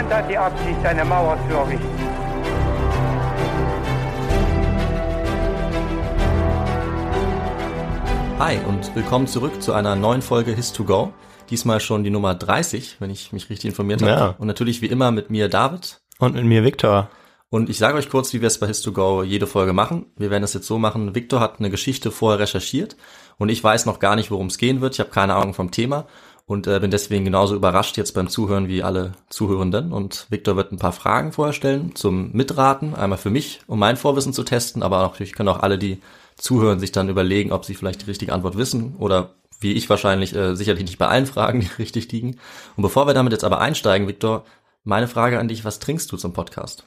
Niemand hat die Absicht, eine Mauer zu errichten. Hi und willkommen zurück zu einer neuen Folge His2Go. Diesmal schon die Nummer 30, wenn ich mich richtig informiert habe. Ja. Und natürlich wie immer mit mir David. Und mit mir Viktor. Und ich sage euch kurz, wie wir es bei His2Go jede Folge machen. Wir werden es jetzt so machen, Victor hat eine Geschichte vorher recherchiert und ich weiß noch gar nicht, worum es gehen wird. Ich habe keine Ahnung vom Thema und äh, bin deswegen genauso überrascht jetzt beim Zuhören wie alle Zuhörenden. Und Victor wird ein paar Fragen vorher zum Mitraten. Einmal für mich, um mein Vorwissen zu testen, aber natürlich können auch alle, die zuhören, sich dann überlegen, ob sie vielleicht die richtige Antwort wissen oder wie ich wahrscheinlich äh, sicherlich nicht bei allen Fragen, die richtig liegen. Und bevor wir damit jetzt aber einsteigen, Victor, meine Frage an dich, was trinkst du zum Podcast?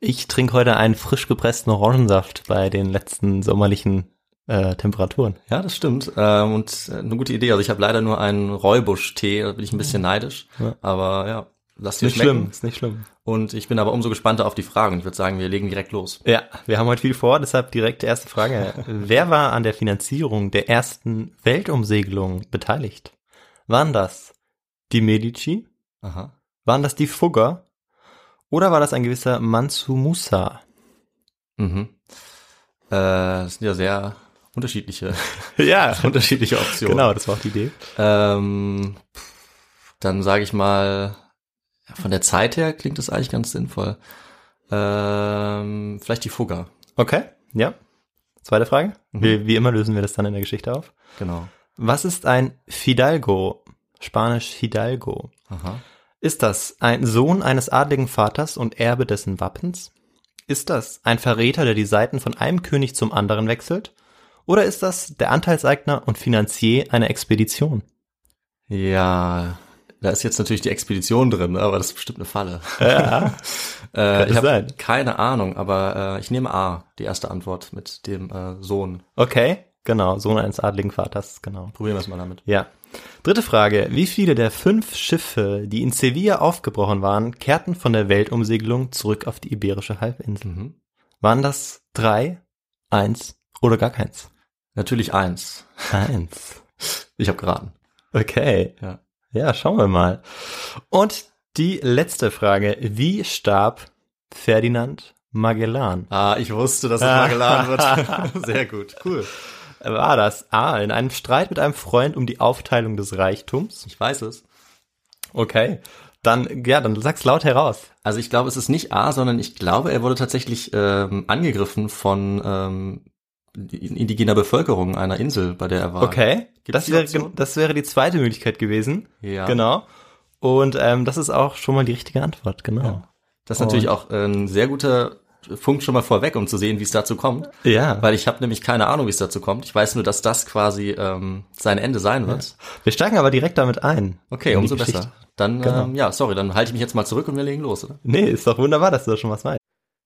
Ich trinke heute einen frisch gepressten Orangensaft bei den letzten sommerlichen äh, Temperaturen. Ja, das stimmt. Ähm, und äh, eine gute Idee. Also ich habe leider nur einen Räubusch-Tee, da bin ich ein bisschen neidisch. Ja. Aber ja, lass dir Nicht schmecken. schlimm, ist nicht schlimm. Und ich bin aber umso gespannter auf die Fragen. Ich würde sagen, wir legen direkt los. Ja, wir haben heute viel vor, deshalb direkt die erste Frage. Wer war an der Finanzierung der ersten Weltumsegelung beteiligt? Waren das die Medici? Aha. Waren das die Fugger? Oder war das ein gewisser Mansu Musa? Mhm. Äh, das sind ja sehr unterschiedliche, Ja, unterschiedliche Optionen. genau, das war auch die Idee. Ähm, dann sage ich mal, von der Zeit her klingt das eigentlich ganz sinnvoll. Ähm, vielleicht die Fugger. Okay, ja. Zweite Frage. Mhm. Wie, wie immer lösen wir das dann in der Geschichte auf. Genau. Was ist ein Fidalgo? Spanisch Hidalgo. Aha. Ist das ein Sohn eines adligen Vaters und Erbe dessen Wappens? Ist das ein Verräter, der die Seiten von einem König zum anderen wechselt? Oder ist das der Anteilseigner und Finanzier einer Expedition? Ja, da ist jetzt natürlich die Expedition drin, aber das ist bestimmt eine Falle. Ja. äh, ich habe keine Ahnung, aber äh, ich nehme A, die erste Antwort mit dem äh, Sohn. Okay, genau, Sohn eines adligen Vaters, genau. Probieren wir es mal damit. Ja. Dritte Frage. Wie viele der fünf Schiffe, die in Sevilla aufgebrochen waren, kehrten von der Weltumsegelung zurück auf die Iberische Halbinsel? Mhm. Waren das drei, eins oder gar keins? Natürlich eins. Eins. Ich habe geraten. Okay. Ja. Ja, schauen wir mal. Und die letzte Frage. Wie starb Ferdinand Magellan? Ah, ich wusste, dass es mal geladen wird. Sehr gut. Cool. War das A. In einem Streit mit einem Freund um die Aufteilung des Reichtums? Ich weiß es. Okay. Dann, ja, dann sag's laut heraus. Also ich glaube, es ist nicht A, sondern ich glaube, er wurde tatsächlich ähm, angegriffen von ähm, indigener Bevölkerung einer Insel, bei der er war. Okay. Gibt's Das wäre, das wäre die zweite Möglichkeit gewesen. Ja. Genau. Und ähm, das ist auch schon mal die richtige Antwort, genau. Das ist natürlich auch äh, ein sehr guter Punkt schon mal vorweg, um zu sehen, wie es dazu kommt. Ja. Weil ich habe nämlich keine Ahnung, wie es dazu kommt. Ich weiß nur, dass das quasi ähm, sein Ende sein wird. Wir steigen aber direkt damit ein. Okay, umso besser. Dann, Genau. ähm, ja, sorry, dann halte ich mich jetzt mal zurück und wir legen los, oder? Nee, ist doch wunderbar, dass du da schon was weißt.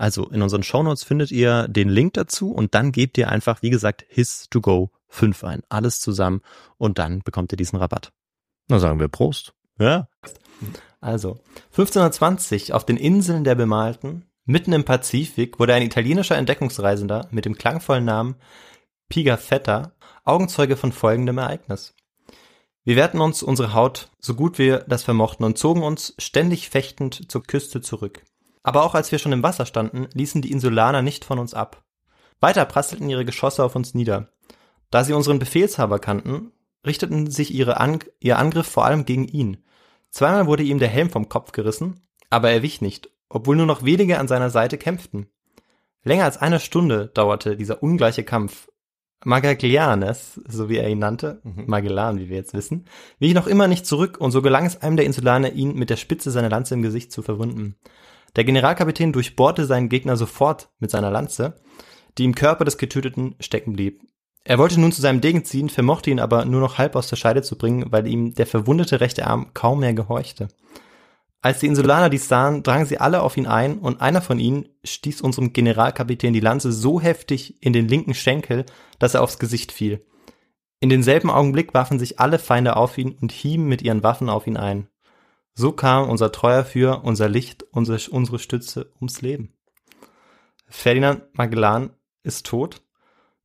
Also in unseren Shownotes findet ihr den Link dazu und dann gebt ihr einfach, wie gesagt, HIS2GO5 fünf ein. Alles zusammen und dann bekommt ihr diesen Rabatt. Na sagen wir Prost. Ja. Also, 1520 auf den Inseln der Bemalten, mitten im Pazifik, wurde ein italienischer Entdeckungsreisender mit dem klangvollen Namen Pigafetta Augenzeuge von folgendem Ereignis. Wir wehrten uns unsere Haut so gut wir das vermochten und zogen uns ständig fechtend zur Küste zurück. Aber auch als wir schon im Wasser standen, ließen die Insulaner nicht von uns ab. Weiter prasselten ihre Geschosse auf uns nieder. Da sie unseren Befehlshaber kannten, richteten sich ihre An ihr Angriff vor allem gegen ihn. Zweimal wurde ihm der Helm vom Kopf gerissen, aber er wich nicht, obwohl nur noch wenige an seiner Seite kämpften. Länger als eine Stunde dauerte dieser ungleiche Kampf. Magaglianes, so wie er ihn nannte, mhm. Magellan, wie wir jetzt wissen, wich noch immer nicht zurück und so gelang es einem der Insulaner, ihn mit der Spitze seiner Lanze im Gesicht zu verwunden. Der Generalkapitän durchbohrte seinen Gegner sofort mit seiner Lanze, die im Körper des Getöteten stecken blieb. Er wollte nun zu seinem Degen ziehen, vermochte ihn aber nur noch halb aus der Scheide zu bringen, weil ihm der verwundete rechte Arm kaum mehr gehorchte. Als die Insulaner dies sahen, drangen sie alle auf ihn ein und einer von ihnen stieß unserem Generalkapitän die Lanze so heftig in den linken Schenkel, dass er aufs Gesicht fiel. In denselben Augenblick warfen sich alle Feinde auf ihn und hieben mit ihren Waffen auf ihn ein. So kam unser treuer Führer, unser Licht, unsere, unsere Stütze ums Leben. Ferdinand Magellan ist tot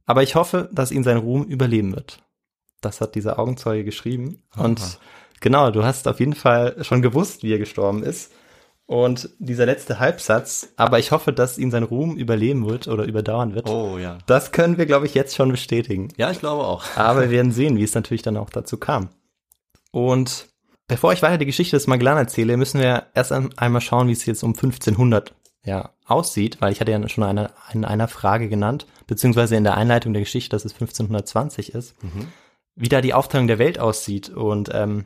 aber ich hoffe, dass ihn sein Ruhm überleben wird. Das hat dieser Augenzeuge geschrieben. Aha. Und genau, du hast auf jeden Fall schon gewusst, wie er gestorben ist. Und dieser letzte Halbsatz, aber ich hoffe, dass ihn sein Ruhm überleben wird oder überdauern wird. Oh ja. Das können wir, glaube ich, jetzt schon bestätigen. Ja, ich glaube auch. Aber wir werden sehen, wie es natürlich dann auch dazu kam. Und bevor ich weiter die Geschichte des Magellan erzähle, müssen wir erst einmal schauen, wie es jetzt um 1500 ja, aussieht, weil ich hatte ja schon eine, in einer Frage genannt, beziehungsweise in der Einleitung der Geschichte, dass es 1520 ist, mhm. wie da die Aufteilung der Welt aussieht und ähm,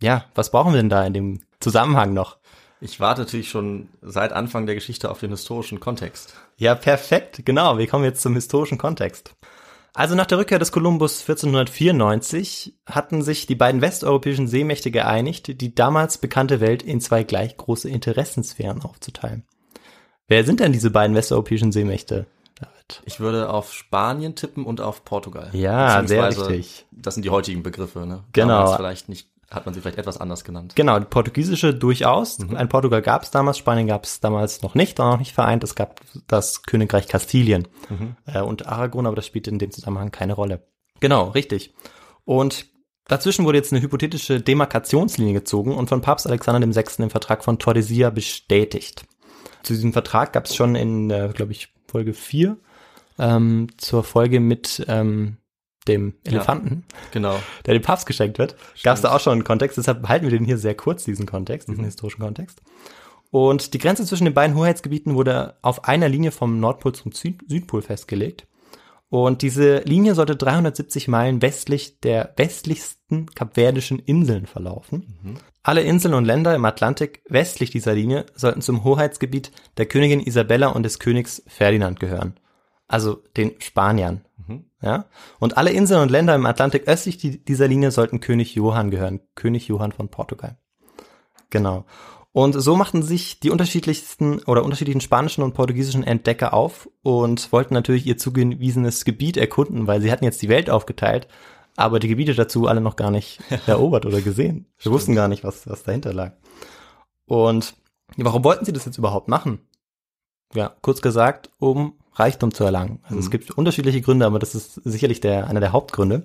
ja, was brauchen wir denn da in dem Zusammenhang noch? Ich warte natürlich schon seit Anfang der Geschichte auf den historischen Kontext. Ja, perfekt, genau. Wir kommen jetzt zum historischen Kontext. Also nach der Rückkehr des Kolumbus 1494 hatten sich die beiden westeuropäischen Seemächte geeinigt, die damals bekannte Welt in zwei gleich große Interessensphären aufzuteilen. Wer sind denn diese beiden westeuropäischen Seemächte? David? Ich würde auf Spanien tippen und auf Portugal. Ja, sehr richtig. Das sind die heutigen Begriffe, ne? Genau. Damals vielleicht nicht, hat man sie vielleicht etwas anders genannt. Genau, die portugiesische durchaus. Mhm. Ein Portugal gab es damals, Spanien gab es damals noch nicht, war noch nicht vereint. Es gab das Königreich Kastilien mhm. äh, und Aragon, aber das spielte in dem Zusammenhang keine Rolle. Genau, richtig. Und Dazwischen wurde jetzt eine hypothetische Demarkationslinie gezogen und von Papst Alexander VI. im Vertrag von Tordesillas bestätigt. Zu diesem Vertrag gab es schon in, äh, glaube ich, Folge 4 ähm, zur Folge mit ähm, dem Elefanten, Genau. der dem Papst geschenkt wird, gab es da auch schon einen Kontext. Deshalb halten wir den hier sehr kurz, diesen Kontext, diesen historischen Kontext. Und die Grenze zwischen den beiden Hoheitsgebieten wurde auf einer Linie vom Nordpol zum Süd Südpol festgelegt. Und diese Linie sollte 370 Meilen westlich der westlichsten kapverdischen Inseln verlaufen. Alle Inseln und Länder im Atlantik westlich dieser Linie sollten zum Hoheitsgebiet der Königin Isabella und des Königs Ferdinand gehören. Also den Spaniern. Ja? Und alle Inseln und Länder im Atlantik östlich die- dieser Linie sollten König Johann gehören. König Johann von Portugal. Genau. Und so machten sich die unterschiedlichsten oder unterschiedlichen spanischen und portugiesischen Entdecker auf und wollten natürlich ihr zugewiesenes Gebiet erkunden, weil sie hatten jetzt die Welt aufgeteilt, aber die Gebiete dazu alle noch gar nicht erobert oder gesehen. Sie wussten gar nicht, was, was dahinter lag. Und warum wollten sie das jetzt überhaupt machen? Ja, kurz gesagt, um Reichtum zu erlangen. Also es gibt unterschiedliche Gründe, aber das ist sicherlich der, einer der Hauptgründe.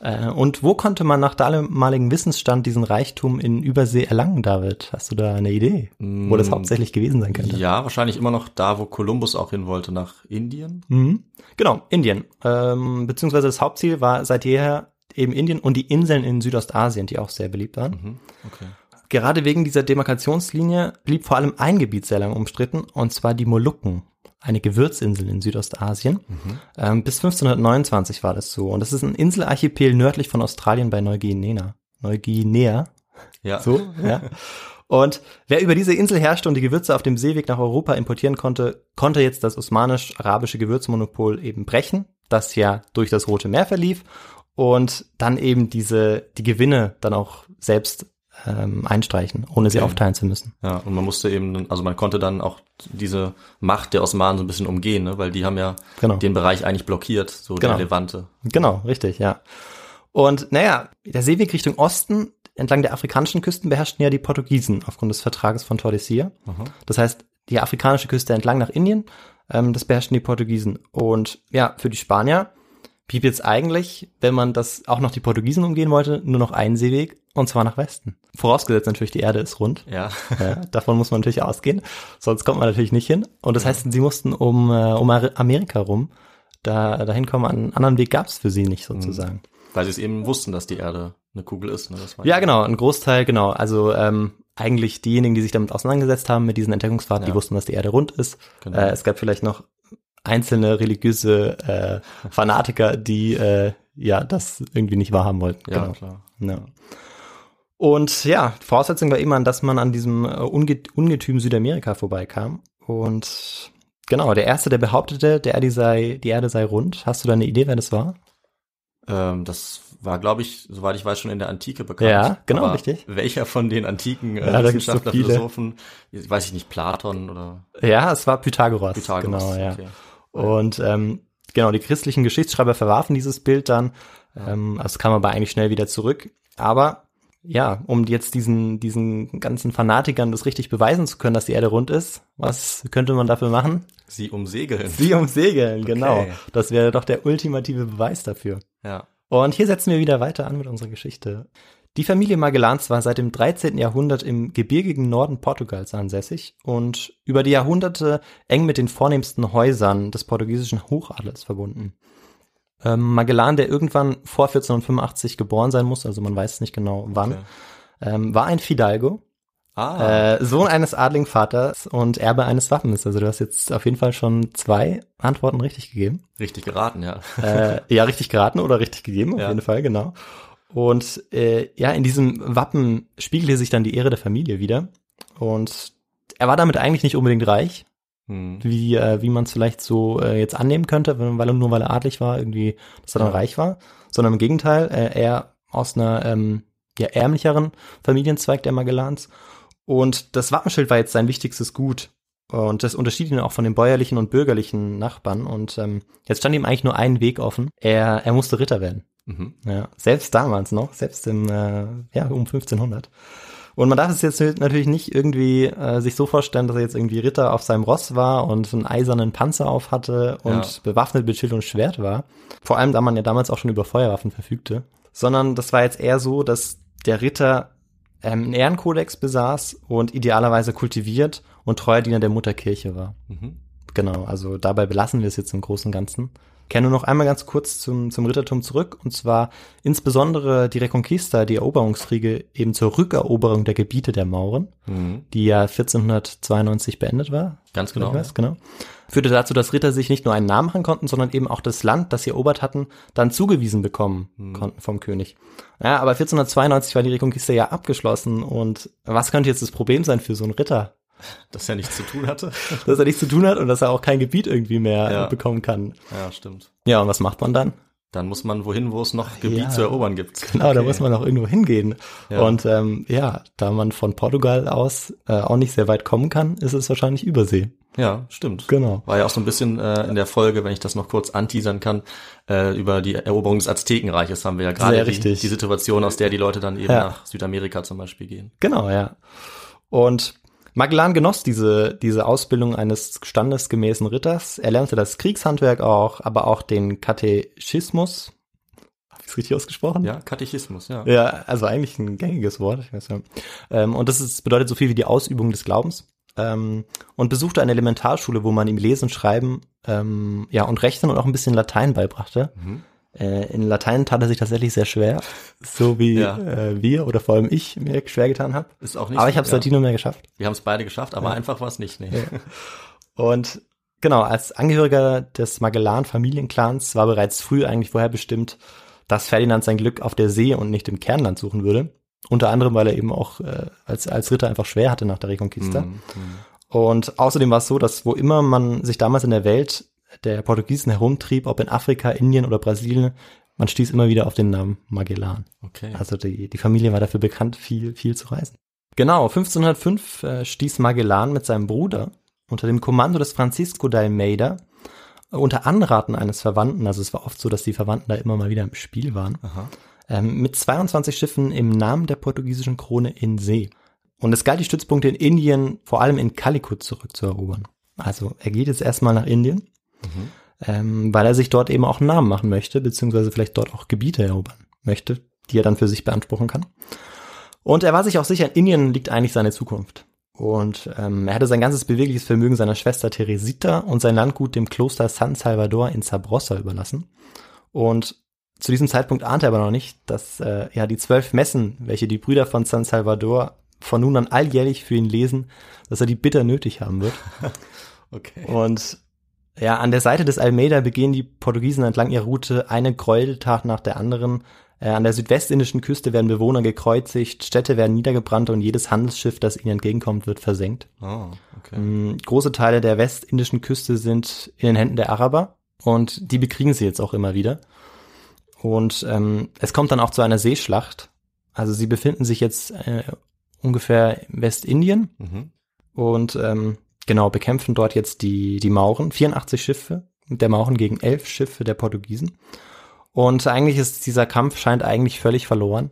Äh, Und wo konnte man nach damaligen Wissensstand diesen Reichtum in Übersee erlangen, David? Hast du da eine Idee, wo das hauptsächlich gewesen sein könnte? Ja, wahrscheinlich immer noch da, wo Kolumbus auch hin wollte, nach Indien. Mhm. Genau, Indien. Ähm, beziehungsweise das Hauptziel war seit jeher eben Indien und die Inseln in Südostasien, die auch sehr beliebt waren. Okay. Gerade wegen dieser Demarkationslinie blieb vor allem ein Gebiet sehr lang umstritten, und zwar die Molukken, eine Gewürzinsel in Südostasien. Ähm, bis 1529 war das so. Und das ist ein Inselarchipel nördlich von Australien bei Neuguinea. Neuguinea, Ja. so, ja. Und wer über diese Insel herrschte und die Gewürze auf dem Seeweg nach Europa importieren konnte, konnte jetzt das osmanisch-arabische Gewürzmonopol eben brechen, das ja durch das Rote Meer verlief und dann eben diese, die Gewinne dann auch selbst ähm, einstreichen, ohne sie Okay. aufteilen zu müssen. Ja, und man musste eben, also man konnte dann auch diese Macht der Osmanen so ein bisschen umgehen, ne? weil die haben ja Genau. den Bereich eigentlich blockiert, so Genau. der Levante. Genau, richtig, ja. Und naja, der Seeweg Richtung Osten entlang der afrikanischen Küsten beherrschten ja die Portugiesen aufgrund des Vertrages von Tordesillas. Das heißt, die afrikanische Küste entlang nach Indien, ähm, das beherrschten die Portugiesen. Und ja, für die Spanier blieb jetzt eigentlich, wenn man das auch noch die Portugiesen umgehen wollte, nur noch ein Seeweg, und zwar nach Westen. Vorausgesetzt natürlich, die Erde ist rund. Ja. Ja, davon muss man natürlich ausgehen, sonst kommt man natürlich nicht hin. Und das heißt, sie mussten um, äh, um Amerika rum da dahin kommen. Einen anderen Weg gab es für sie nicht sozusagen. Weil sie es eben wussten, dass die Erde eine Kugel ist. Ne? Ja, genau, ein Großteil, genau. Also ähm, eigentlich diejenigen, die sich damit auseinandergesetzt haben, mit diesen Entdeckungsfahrten, die Ja. wussten, dass die Erde rund ist. Genau. Äh, es gab vielleicht noch einzelne religiöse äh, Fanatiker, die äh, ja das irgendwie nicht wahrhaben wollten. Ja, genau. klar. Ja. Und ja, Voraussetzung war immer, dass man an diesem äh, Unge Ungetüm Südamerika vorbeikam. Und genau, der Erste, der behauptete, der Erde sei, die Erde sei rund. Hast du da eine Idee, wer das war? Ähm, das war, glaube ich, soweit ich weiß, schon in der Antike bekannt. Ja, genau, Aber richtig. Welcher von den antiken äh, Ja, so Wissenschaftler, viele. Philosophen, weiß ich nicht, Platon oder Ja, es war Pythagoras. Pythagoras? Genau, ja. Okay. Und ähm, genau, die christlichen Geschichtsschreiber verwarfen dieses Bild dann. Ähm, das kam aber eigentlich schnell wieder zurück. Aber ja, um jetzt diesen, diesen ganzen Fanatikern das richtig beweisen zu können, dass die Erde rund ist, was könnte man dafür machen? Sie umsegeln. Sie umsegeln, genau. Okay. Das wäre doch der ultimative Beweis dafür. Ja. Und hier setzen wir wieder weiter an mit unserer Geschichte. Die Familie Magellans war seit dem 13. Jahrhundert im gebirgigen Norden Portugals ansässig und über die Jahrhunderte eng mit den vornehmsten Häusern des portugiesischen Hochadels verbunden. Ähm, Magellan, der irgendwann vor 1485 geboren sein muss, also man weiß nicht genau wann, Okay. ähm, war ein Fidalgo, Ah, äh, Sohn eines adligen Vaters und Erbe eines Wappens. Also du hast jetzt auf jeden Fall schon zwei Antworten richtig gegeben. richtig geraten, ja. äh, ja, richtig geraten oder richtig gegeben, auf Ja. jeden Fall, genau. Und äh, ja, in diesem Wappen spiegelte sich dann die Ehre der Familie wieder. Und er war damit eigentlich nicht unbedingt reich, Hm. wie, äh, wie man es vielleicht so äh, jetzt annehmen könnte, wenn- weil er nur weil er adlig war, irgendwie, dass er dann Ja. reich war, sondern im Gegenteil, äh, er aus einer ähm, ja, ärmlicheren Familienzweig der Magellans. Und das Wappenschild war jetzt sein wichtigstes Gut. Und das unterschied ihn auch von den bäuerlichen und bürgerlichen Nachbarn. Und ähm, jetzt stand ihm eigentlich nur ein Weg offen. Er, er musste Ritter werden. Mhm. Ja, selbst damals noch, selbst im, äh, ja, um 1500. Und man darf es jetzt natürlich nicht irgendwie äh, sich so vorstellen, dass er jetzt irgendwie Ritter auf seinem Ross war und einen eisernen Panzer auf hatte und Ja. bewaffnet mit Schild und Schwert war. Vor allem, da man ja damals auch schon über Feuerwaffen verfügte. sondern das war jetzt eher so, dass der Ritter ähm, einen Ehrenkodex besaß und idealerweise kultiviert und treuer Diener der Mutterkirche war. Mhm. Genau, also dabei belassen wir es jetzt im Großen und Ganzen. Kenne nur noch einmal ganz kurz zum, zum Rittertum zurück, und zwar insbesondere die Reconquista, die Eroberungskriege eben zur Rückeroberung der Gebiete der Mauren, Mhm. die ja 1492 beendet war. Ganz genau. Weiß, genau. Führte dazu, dass Ritter sich nicht nur einen Namen machen konnten, sondern eben auch das Land, das sie erobert hatten, dann zugewiesen bekommen konnten vom König. Ja, aber 1492 war die Reconquista ja abgeschlossen und was könnte jetzt das Problem sein für so einen Ritter? Dass er nichts zu tun hatte. Dass er nichts zu tun hat und dass er auch kein Gebiet irgendwie mehr Ja. bekommen kann. ja, stimmt. Ja, und was macht man dann? Dann muss man wohin, wo es noch Gebiet ja. zu erobern gibt. Genau, da Okay. muss man auch irgendwo hingehen. Ja. Und ähm, ja, da man von Portugal aus äh, auch nicht sehr weit kommen kann, ist es wahrscheinlich Übersee. Ja, stimmt. Genau. War ja auch so ein bisschen äh, in der Folge, wenn ich das noch kurz anteasern kann, äh, über die Eroberung des Aztekenreiches haben wir ja gerade die, die Situation, aus der die Leute dann eben Ja. nach Südamerika zum Beispiel gehen. Genau, ja. Und Magellan genoss diese, diese Ausbildung eines standesgemäßen Ritters. Er lernte das Kriegshandwerk auch, aber auch den Katechismus. Habe ich richtig ausgesprochen? Ja, Katechismus, ja. Ja, also eigentlich ein gängiges Wort. Ich weiß ja. ähm, und das ist, bedeutet so viel wie die Ausübung des Glaubens. Ähm, und besuchte eine Elementarschule, wo man ihm Lesen, Schreiben ähm, ja, und Rechnen und auch ein bisschen Latein beibrachte. Mhm. Äh, in Latein tat er sich tatsächlich sehr schwer, so wie Ja. äh, wir oder vor allem ich mir schwer getan habe. Ist auch nicht Aber ich habe es ja. nur mehr geschafft. Wir haben es beide geschafft, aber einfach war es nicht. Nee. Und genau, als Angehöriger des Magellan-Familienclans war bereits früh eigentlich vorher bestimmt, dass Ferdinand sein Glück auf der See und nicht im Kernland suchen würde. Unter anderem, weil er eben auch äh, als, als Ritter einfach schwer hatte nach der Reconquista. Mhm. Und außerdem war es so, dass wo immer man sich damals in der Welt der Portugiesen herumtrieb, ob in Afrika, Indien oder Brasilien, man stieß immer wieder auf den Namen Magellan. Okay. Also die, die Familie war dafür bekannt, viel, viel zu reisen. Genau, 1505 äh, stieß Magellan mit seinem Bruder unter dem Kommando des Francisco de Almeida äh, unter Anraten eines Verwandten, also es war oft so, dass die Verwandten da immer mal wieder im Spiel waren, ähm, mit 22 Schiffen im Namen der portugiesischen Krone in See. Und es galt, die Stützpunkte in Indien, vor allem in Calicut zurückzuerobern. Also er geht jetzt erstmal nach Indien, ähm, weil er sich dort eben auch einen Namen machen möchte, beziehungsweise vielleicht dort auch Gebiete erobern möchte, die er dann für sich beanspruchen kann. Und er war sich auch sicher, in Indien liegt eigentlich seine Zukunft. Und ähm, er hatte sein ganzes bewegliches Vermögen seiner Schwester Teresita und sein Landgut dem Kloster San Salvador in Sabrosa überlassen. Und zu diesem Zeitpunkt ahnte er aber noch nicht, dass äh, ja die zwölf Messen, welche die Brüder von San Salvador von nun an alljährlich für ihn lesen, dass er die bitter nötig haben wird. Okay. Und ja, an der Seite des Almeida begehen die Portugiesen entlang ihrer Route eine Gräueltat nach der anderen. Äh, an der südwestindischen Küste werden Bewohner gekreuzigt, Städte werden niedergebrannt und jedes Handelsschiff, das ihnen entgegenkommt, wird versenkt. Oh, okay. Mm, Große Teile der westindischen Küste sind in den Händen der Araber und die bekriegen sie jetzt auch immer wieder. Und ähm, es kommt dann auch zu einer Seeschlacht. Also sie befinden sich jetzt äh, ungefähr im Westindien Mhm. und ähm, genau bekämpfen dort jetzt die die Mauren, 84 Schiffe der Mauren gegen elf Schiffe der Portugiesen. Und eigentlich ist dieser Kampf scheint eigentlich völlig verloren.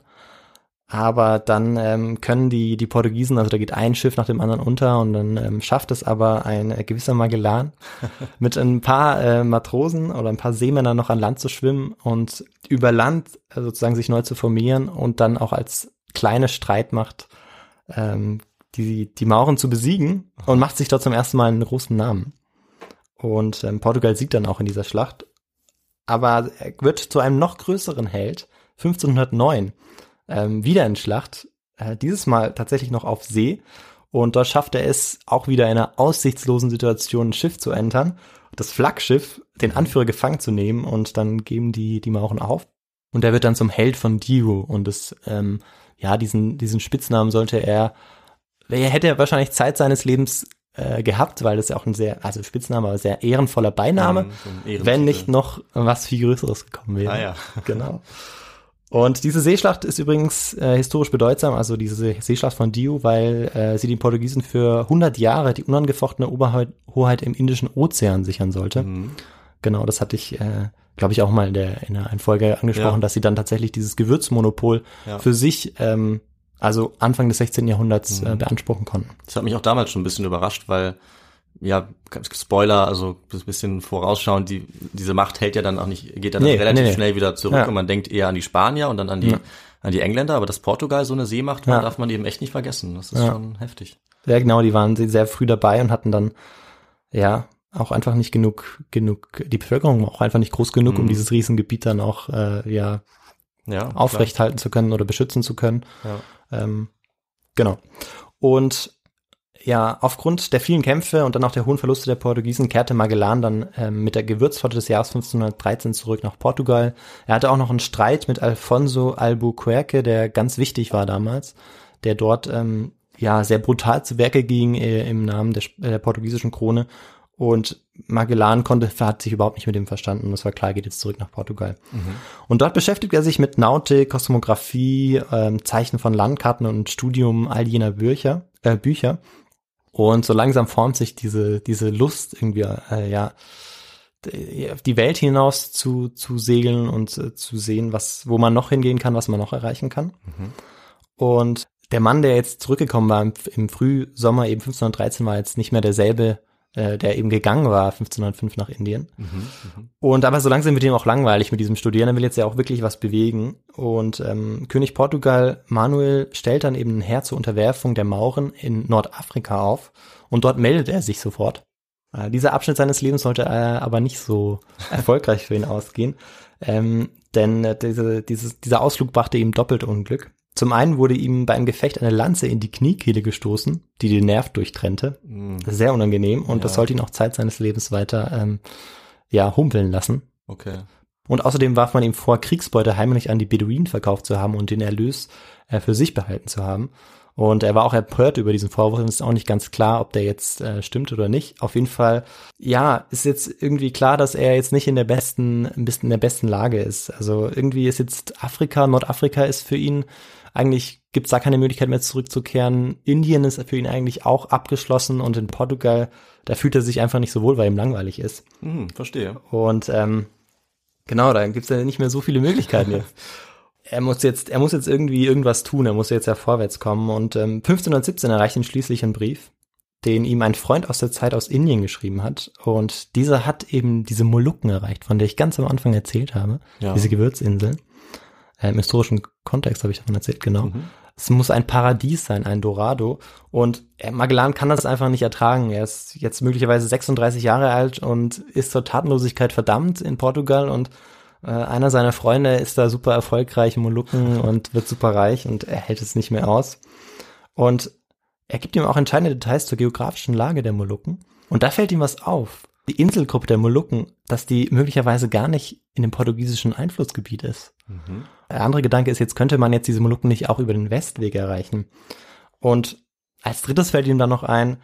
Aber dann ähm, können die die Portugiesen, also da geht ein Schiff nach dem anderen unter und dann ähm, schafft es aber ein äh, gewisser Magellan mit ein paar äh, Matrosen oder ein paar Seemännern noch an Land zu schwimmen und über Land äh, sozusagen sich neu zu formieren und dann auch als kleine Streitmacht ähm, die, die Mauren zu besiegen und macht sich dort zum ersten Mal einen großen Namen. Und ähm, Portugal siegt dann auch in dieser Schlacht. Aber er wird zu einem noch größeren Held, 1509, ähm, wieder in Schlacht, äh, dieses Mal tatsächlich noch auf See. Und dort schafft er es auch wieder in einer aussichtslosen Situation ein Schiff zu entern, das Flaggschiff, den Anführer gefangen zu nehmen und dann geben die, die Mauren auf. Und er wird dann zum Held von Dio und das, ähm, ja, diesen, diesen Spitznamen sollte er, er hätte wahrscheinlich Zeit seines Lebens äh, gehabt, weil das ja auch ein sehr, also Spitzname, aber sehr ehrenvoller Beiname, Mhm, so wenn nicht noch was viel Größeres gekommen wäre. Ah ja. Genau. Und diese Seeschlacht ist übrigens äh, historisch bedeutsam, also diese Seeschlacht von Dio, weil äh, sie den Portugiesen für 100 Jahre die unangefochtene Oberhoheit im Indischen Ozean sichern sollte. Mhm. Genau, das hatte ich, äh, glaube ich, auch mal in der in einer Folge angesprochen, Ja. dass sie dann tatsächlich dieses Gewürzmonopol Ja. für sich, ähm, also Anfang des 16. Jahrhunderts äh, Mhm. beanspruchen konnten. Das hat mich auch damals schon ein bisschen überrascht, weil ja, Spoiler, also ein bisschen vorausschauen, die, diese Macht hält ja dann auch nicht, geht dann Nee, relativ nee, nee. schnell wieder zurück Ja. und man denkt eher an die Spanier und dann an die, Ja. an die Engländer, aber dass Portugal so eine Seemacht war, Ja. darf man eben echt nicht vergessen. Das ist schon heftig. Ja, genau, die waren sehr früh dabei und hatten dann, ja, auch einfach nicht genug, genug, die Bevölkerung war auch einfach nicht groß genug, um Mhm. dieses Riesengebiet dann auch, äh, ja, Ja, aufrecht halten zu können oder beschützen zu können. Ja. Ähm, genau. Und ja, aufgrund der vielen Kämpfe und dann auch der hohen Verluste der Portugiesen kehrte Magellan dann ähm, mit der Gewürzflotte des Jahres 1513 zurück nach Portugal. Er hatte auch noch einen Streit mit Alfonso Albuquerque, der ganz wichtig war damals, der dort ähm, ja sehr brutal zu Werke ging äh, im Namen der, der portugiesischen Krone. Und Magellan konnte, hat sich überhaupt nicht mit dem verstanden. Und es war klar, geht jetzt zurück nach Portugal. Und dort beschäftigt er sich mit Nautik, Kosmographie, ähm, Zeichen von Landkarten und Studium all jener Bücher. Äh, Bücher. Und so langsam formt sich diese, diese Lust irgendwie, äh, ja, auf die Welt hinaus zu, zu segeln und äh, zu sehen, was, wo man noch hingehen kann, was man noch erreichen kann. Und der Mann, der jetzt zurückgekommen war im, im Frühsommer eben 1513, war jetzt nicht mehr derselbe, äh, der eben gegangen war 1505 nach Indien. Und aber so langsam wird ihm auch langweilig mit diesem Studieren. Er will jetzt ja auch wirklich was bewegen. Und ähm, König Portugal Manuel stellt dann eben ein Heer zur Unterwerfung der Mauren in Nordafrika auf. Und dort meldet er sich sofort. Äh, dieser Abschnitt seines Lebens sollte äh, aber nicht so erfolgreich für ihn ausgehen. Ähm, denn äh, diese, dieses, dieser Ausflug brachte ihm doppelt Unglück. Zum einen wurde ihm bei einem Gefecht eine Lanze in die Kniekehle gestoßen, die den Nerv durchtrennte. Mhm. Sehr unangenehm und Ja. das sollte ihn auch Zeit seines Lebens weiter ähm, ja, humpeln lassen. Okay. Und außerdem warf man ihm vor, Kriegsbeute heimlich an die Beduinen verkauft zu haben und den Erlös äh, für sich behalten zu haben. Und er war auch empört über diesen Vorwurf und ist auch nicht ganz klar, ob der jetzt äh, stimmt oder nicht. Auf jeden Fall, ja, ist jetzt irgendwie klar, dass er jetzt nicht in der besten, ein bisschen in der besten Lage ist. Also irgendwie ist jetzt Afrika, Nordafrika ist für ihn eigentlich gibt's da keine Möglichkeit mehr zurückzukehren. Indien ist für ihn eigentlich auch abgeschlossen und in Portugal, da fühlt er sich einfach nicht so wohl, weil ihm langweilig ist. Mhm, verstehe. Und ähm, genau, da gibt's ja nicht mehr so viele Möglichkeiten jetzt. Er muss jetzt, er muss jetzt irgendwie irgendwas tun, er muss jetzt ja vorwärts kommen. Und ähm, 1517 erreicht ihn schließlich ein Brief, den ihm ein Freund aus der Zeit aus Indien geschrieben hat. Und dieser hat eben diese Molukken erreicht, von der ich ganz am Anfang erzählt habe. Ja. Diese Gewürzinseln. Äh, Im historischen Kontext habe ich davon erzählt, genau. Mhm. Es muss ein Paradies sein, ein Dorado. Und äh, Magellan kann das einfach nicht ertragen. Er ist jetzt möglicherweise 36 Jahre alt und ist zur Tatenlosigkeit verdammt in Portugal und äh, einer seiner Freunde ist da super erfolgreich im Molukken und wird super reich und er hält es nicht mehr aus. Und er gibt ihm auch entscheidende Details zur geografischen Lage der Molukken. Und da fällt ihm was auf. Die Inselgruppe der Molukken, dass die möglicherweise gar nicht in dem portugiesischen Einflussgebiet ist. Mhm. Der andere Gedanke ist, jetzt könnte man jetzt diese Molukken nicht auch über den Westweg erreichen. Und als drittes fällt ihm dann noch ein,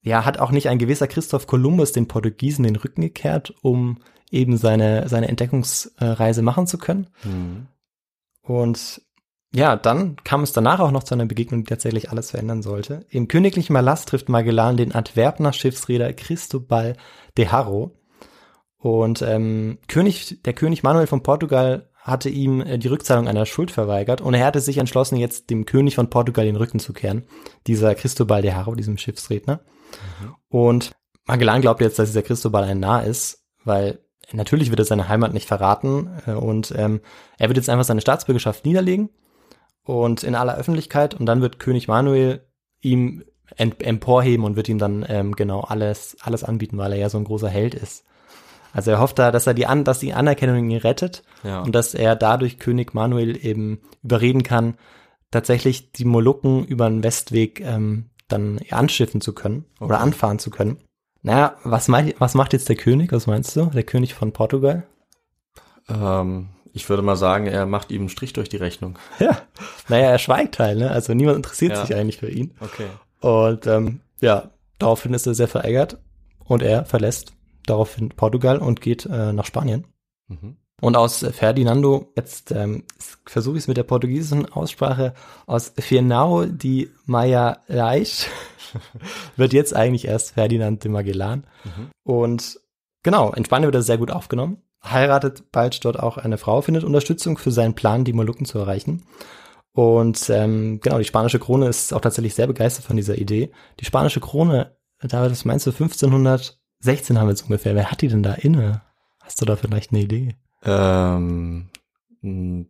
ja, hat auch nicht ein gewisser Christoph Kolumbus den Portugiesen den Rücken gekehrt, um eben seine, seine Entdeckungsreise machen zu können. Mhm. Und ja, dann kam es danach auch noch zu einer Begegnung, die tatsächlich alles verändern sollte. Im königlichen Malast trifft Magellan den Antwerpner Schiffsreeder Cristobal de Haro. Und ähm, König, der König Manuel von Portugal hatte ihm äh, die Rückzahlung einer Schuld verweigert und er hatte sich entschlossen, jetzt dem König von Portugal den Rücken zu kehren. Dieser Cristobal de Haro, diesem Schiffsredner. Und Magellan glaubt jetzt, dass dieser Cristobal ein Narr ist, weil natürlich wird er seine Heimat nicht verraten äh, und ähm, er wird jetzt einfach seine Staatsbürgerschaft niederlegen und in aller Öffentlichkeit und dann wird König Manuel ihm emporheben und wird ihm dann ähm, genau alles alles anbieten, weil er ja so ein großer Held ist. Also er hofft da, dass er die an, dass die Anerkennung ihn rettet Ja. und dass er dadurch König Manuel eben überreden kann, tatsächlich die Molukken über den Westweg ähm, dann anschiffen zu können oder Okay. anfahren zu können. Naja, was, mein, was macht jetzt der König? Was meinst du? Der König von Portugal? Ähm, ich würde mal sagen, er macht ihm einen Strich durch die Rechnung. Ja, naja, er schweigt halt, ne? Also niemand interessiert Ja. sich eigentlich für ihn. Okay. Und ähm, ja, daraufhin ist er sehr verärgert und er verlässt daraufhin Portugal und geht äh, nach Spanien. Mhm. Und aus Ferdinando, jetzt ähm, versuche ich es mit der portugiesischen Aussprache, aus Fernão de Magalhães wird jetzt eigentlich erst Ferdinand de Magellan. Und genau, in Spanien wird er sehr gut aufgenommen, heiratet bald dort auch eine Frau, findet Unterstützung für seinen Plan, die Molukken zu erreichen. Und ähm, genau, die spanische Krone ist auch tatsächlich sehr begeistert von dieser Idee. Die spanische Krone David, was meinst du, 1516 haben wir jetzt ungefähr. Wer hat die denn da inne? Hast du da vielleicht eine Idee? Ähm, mh,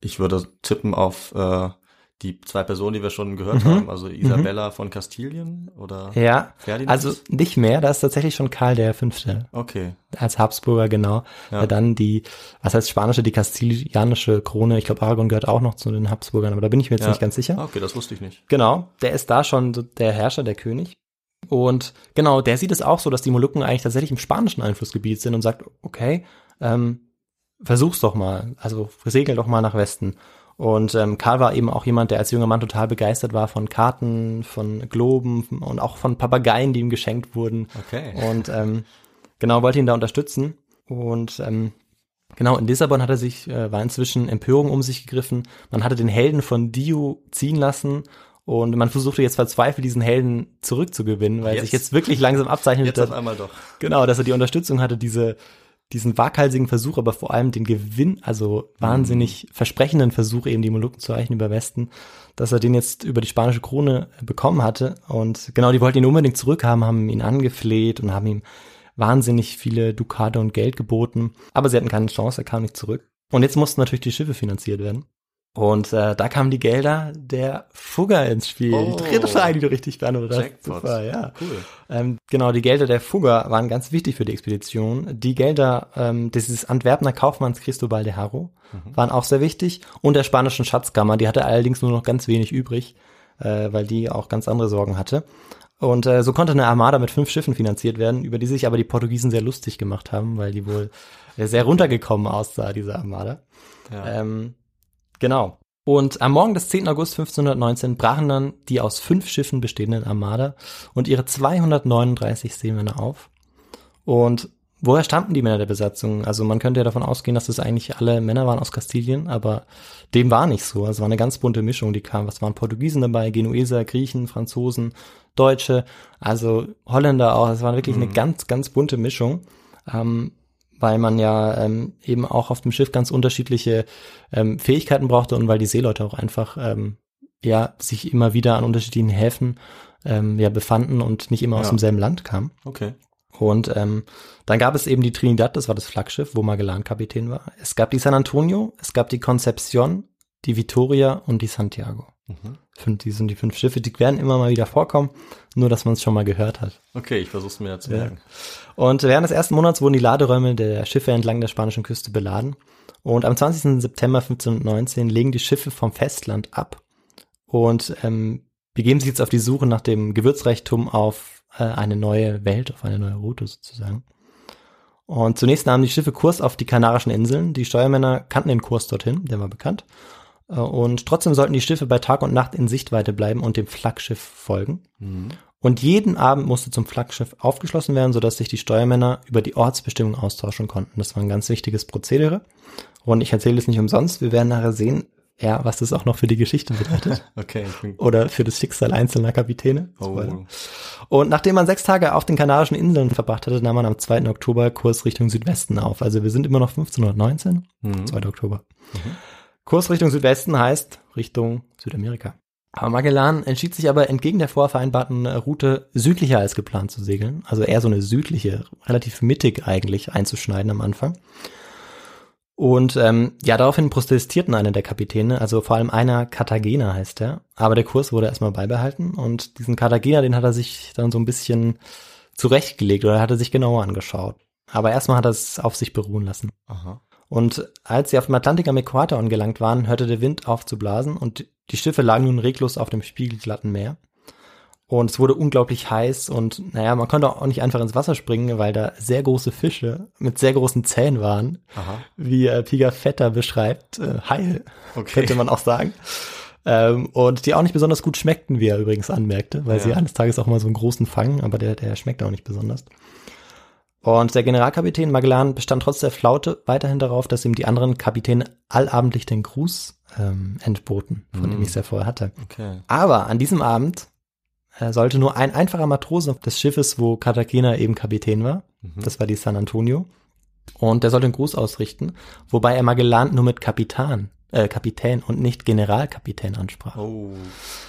ich würde tippen auf äh, die zwei Personen, die wir schon gehört Mhm. haben, also Isabella von Kastilien oder Ja, Ferdinand? also nicht mehr, da ist tatsächlich schon Karl der Fünfte okay. als Habsburger, genau. Ja. Dann die, was heißt spanische, die kastilianische Krone, ich glaube Aragon gehört auch noch zu den Habsburgern, aber da bin ich mir jetzt Ja. nicht ganz sicher. Okay, das wusste ich nicht. Genau, der ist da schon der Herrscher, der König. Und genau, der sieht es auch so, dass die Molukken eigentlich tatsächlich im spanischen Einflussgebiet sind und sagt, okay, ähm, versuch's doch mal, also segel doch mal nach Westen. Und ähm, Karl war eben auch jemand, der als junger Mann total begeistert war von Karten, von Globen und auch von Papageien, die ihm geschenkt wurden. Okay. Und ähm, genau, wollte ihn da unterstützen. Und ähm, genau, in Lissabon hat er sich, äh, war inzwischen Empörung um sich gegriffen. Man hatte den Helden von Dio ziehen lassen und man versuchte jetzt verzweifelt, diesen Helden zurückzugewinnen, weil Jetzt? sich jetzt wirklich langsam abzeichnet, Jetzt auf dass, einmal doch. genau, dass er die Unterstützung hatte, diese diesen waghalsigen Versuch, aber vor allem den Gewinn, also wahnsinnig versprechenden Versuch, eben die Molukken zu erreichen über Westen, dass er den jetzt über die spanische Krone bekommen hatte. Und genau, die wollten ihn unbedingt zurückhaben, haben ihn angefleht und haben ihm wahnsinnig viele Dukate und Geld geboten. Aber sie hatten keine Chance, er kam nicht zurück. Und jetzt mussten natürlich die Schiffe finanziert werden. Und äh, da kamen die Gelder der Fugger ins Spiel. Oh. Die dritte Frage, die du richtig beantwortet hast. Super, ja. Cool. Ähm, genau, die Gelder der Fugger waren ganz wichtig für die Expedition. Die Gelder ähm, dieses Antwerpener Kaufmanns Cristobal de Haro waren auch sehr wichtig. Und der spanischen Schatzkammer, die hatte allerdings nur noch ganz wenig übrig, äh, weil die auch ganz andere Sorgen hatte. Und äh, so konnte eine Armada mit fünf Schiffen finanziert werden, über die sich aber die Portugiesen sehr lustig gemacht haben, weil die wohl äh, sehr runtergekommen aussah, diese Armada. Ja. Ähm, genau. Und am Morgen des 10. August 1519 brachen dann die aus fünf Schiffen bestehenden Armada und ihre 239 Seemänner auf. Und woher stammten die Männer der Besatzung? Also man könnte ja davon ausgehen, dass das eigentlich alle Männer waren aus Kastilien, aber dem war nicht so. Also es war eine ganz bunte Mischung, die kam. Was waren Portugiesen dabei, Genueser, Griechen, Franzosen, Deutsche, also Holländer auch. Es war wirklich eine ganz, ganz bunte Mischung. Ähm, weil man ja ähm, eben auch auf dem Schiff ganz unterschiedliche ähm, Fähigkeiten brauchte und weil die Seeleute auch einfach ähm, ja sich immer wieder an unterschiedlichen Häfen ähm, ja befanden und nicht immer aus Ja. demselben Land kamen. Okay. Und ähm, dann gab es eben die Trinidad, das war das Flaggschiff, wo Magellan Kapitän war. Es gab die San Antonio, es gab die Concepcion, die Victoria und die Santiago. Mhm. Fünf, die sind die fünf Schiffe, die werden immer mal wieder vorkommen, nur dass man es schon mal gehört hat. Okay, ich versuch's mir zu Ja. merken. Und während des ersten Monats wurden die Laderäume der Schiffe entlang der spanischen Küste beladen. Und am 20. September 1519 legen die Schiffe vom Festland ab und ähm, begeben sich jetzt auf die Suche nach dem Gewürzreichtum auf äh, eine neue Welt, auf eine neue Route sozusagen. Und zunächst nahmen die Schiffe Kurs auf die Kanarischen Inseln. Die Steuermänner kannten den Kurs dorthin, der war bekannt. Äh, Und trotzdem sollten die Schiffe bei Tag und Nacht in Sichtweite bleiben und dem Flaggschiff folgen. Mhm. Und jeden Abend musste zum Flaggschiff aufgeschlossen werden, sodass sich die Steuermänner über die Ortsbestimmung austauschen konnten. Das war ein ganz wichtiges Prozedere. Und ich erzähle es nicht umsonst. Wir werden nachher sehen, ja, was das auch noch für die Geschichte bedeutet. Okay. Oder für das Schicksal einzelner Kapitäne. Oh. Und nachdem man sechs Tage auf den Kanarischen Inseln verbracht hatte, nahm man am 2. Oktober Kurs Richtung Südwesten auf. Also wir sind immer noch 1519, Mhm. 2. Oktober. Kurs Richtung Südwesten heißt Richtung Südamerika. Aber Magellan entschied sich aber entgegen der vorvereinbarten Route südlicher als geplant zu segeln. Also eher so eine südliche, relativ mittig eigentlich einzuschneiden am Anfang. Und ähm, ja, daraufhin protestierten eine der Kapitäne, also vor allem einer Cartagena heißt er. Aber der Kurs wurde erstmal beibehalten und diesen Cartagena, den hat er sich dann so ein bisschen zurechtgelegt oder hat er sich genauer angeschaut. Aber erstmal hat er es auf sich beruhen lassen. Aha. Und als sie auf dem Atlantik am Äquator angelangt waren, hörte der Wind auf zu blasen und die Schiffe lagen nun reglos auf dem spiegelglatten Meer. Und es wurde unglaublich heiß und naja, man konnte auch nicht einfach ins Wasser springen, weil da sehr große Fische mit sehr großen Zähnen waren, Aha. wie äh, Pigafetta beschreibt, äh, Haie, Okay. könnte man auch sagen. Ähm, und die auch nicht besonders gut schmeckten, wie er übrigens anmerkte, weil Ja. sie eines Tages auch mal so einen großen fangen, aber der, der schmeckt auch nicht besonders. Und der Generalkapitän Magellan bestand trotz der Flaute weiterhin darauf, dass ihm die anderen Kapitäne allabendlich den Gruß ähm, entboten, von dem ich es ja vorher hatte. Okay. Aber an diesem Abend äh, sollte nur ein einfacher Matrose des Schiffes, wo Cartagena eben Kapitän war, Mhm. das war die San Antonio, und der sollte einen Gruß ausrichten, wobei er Magellan nur mit Kapitan, äh, Kapitän und nicht Generalkapitän ansprach. Oh.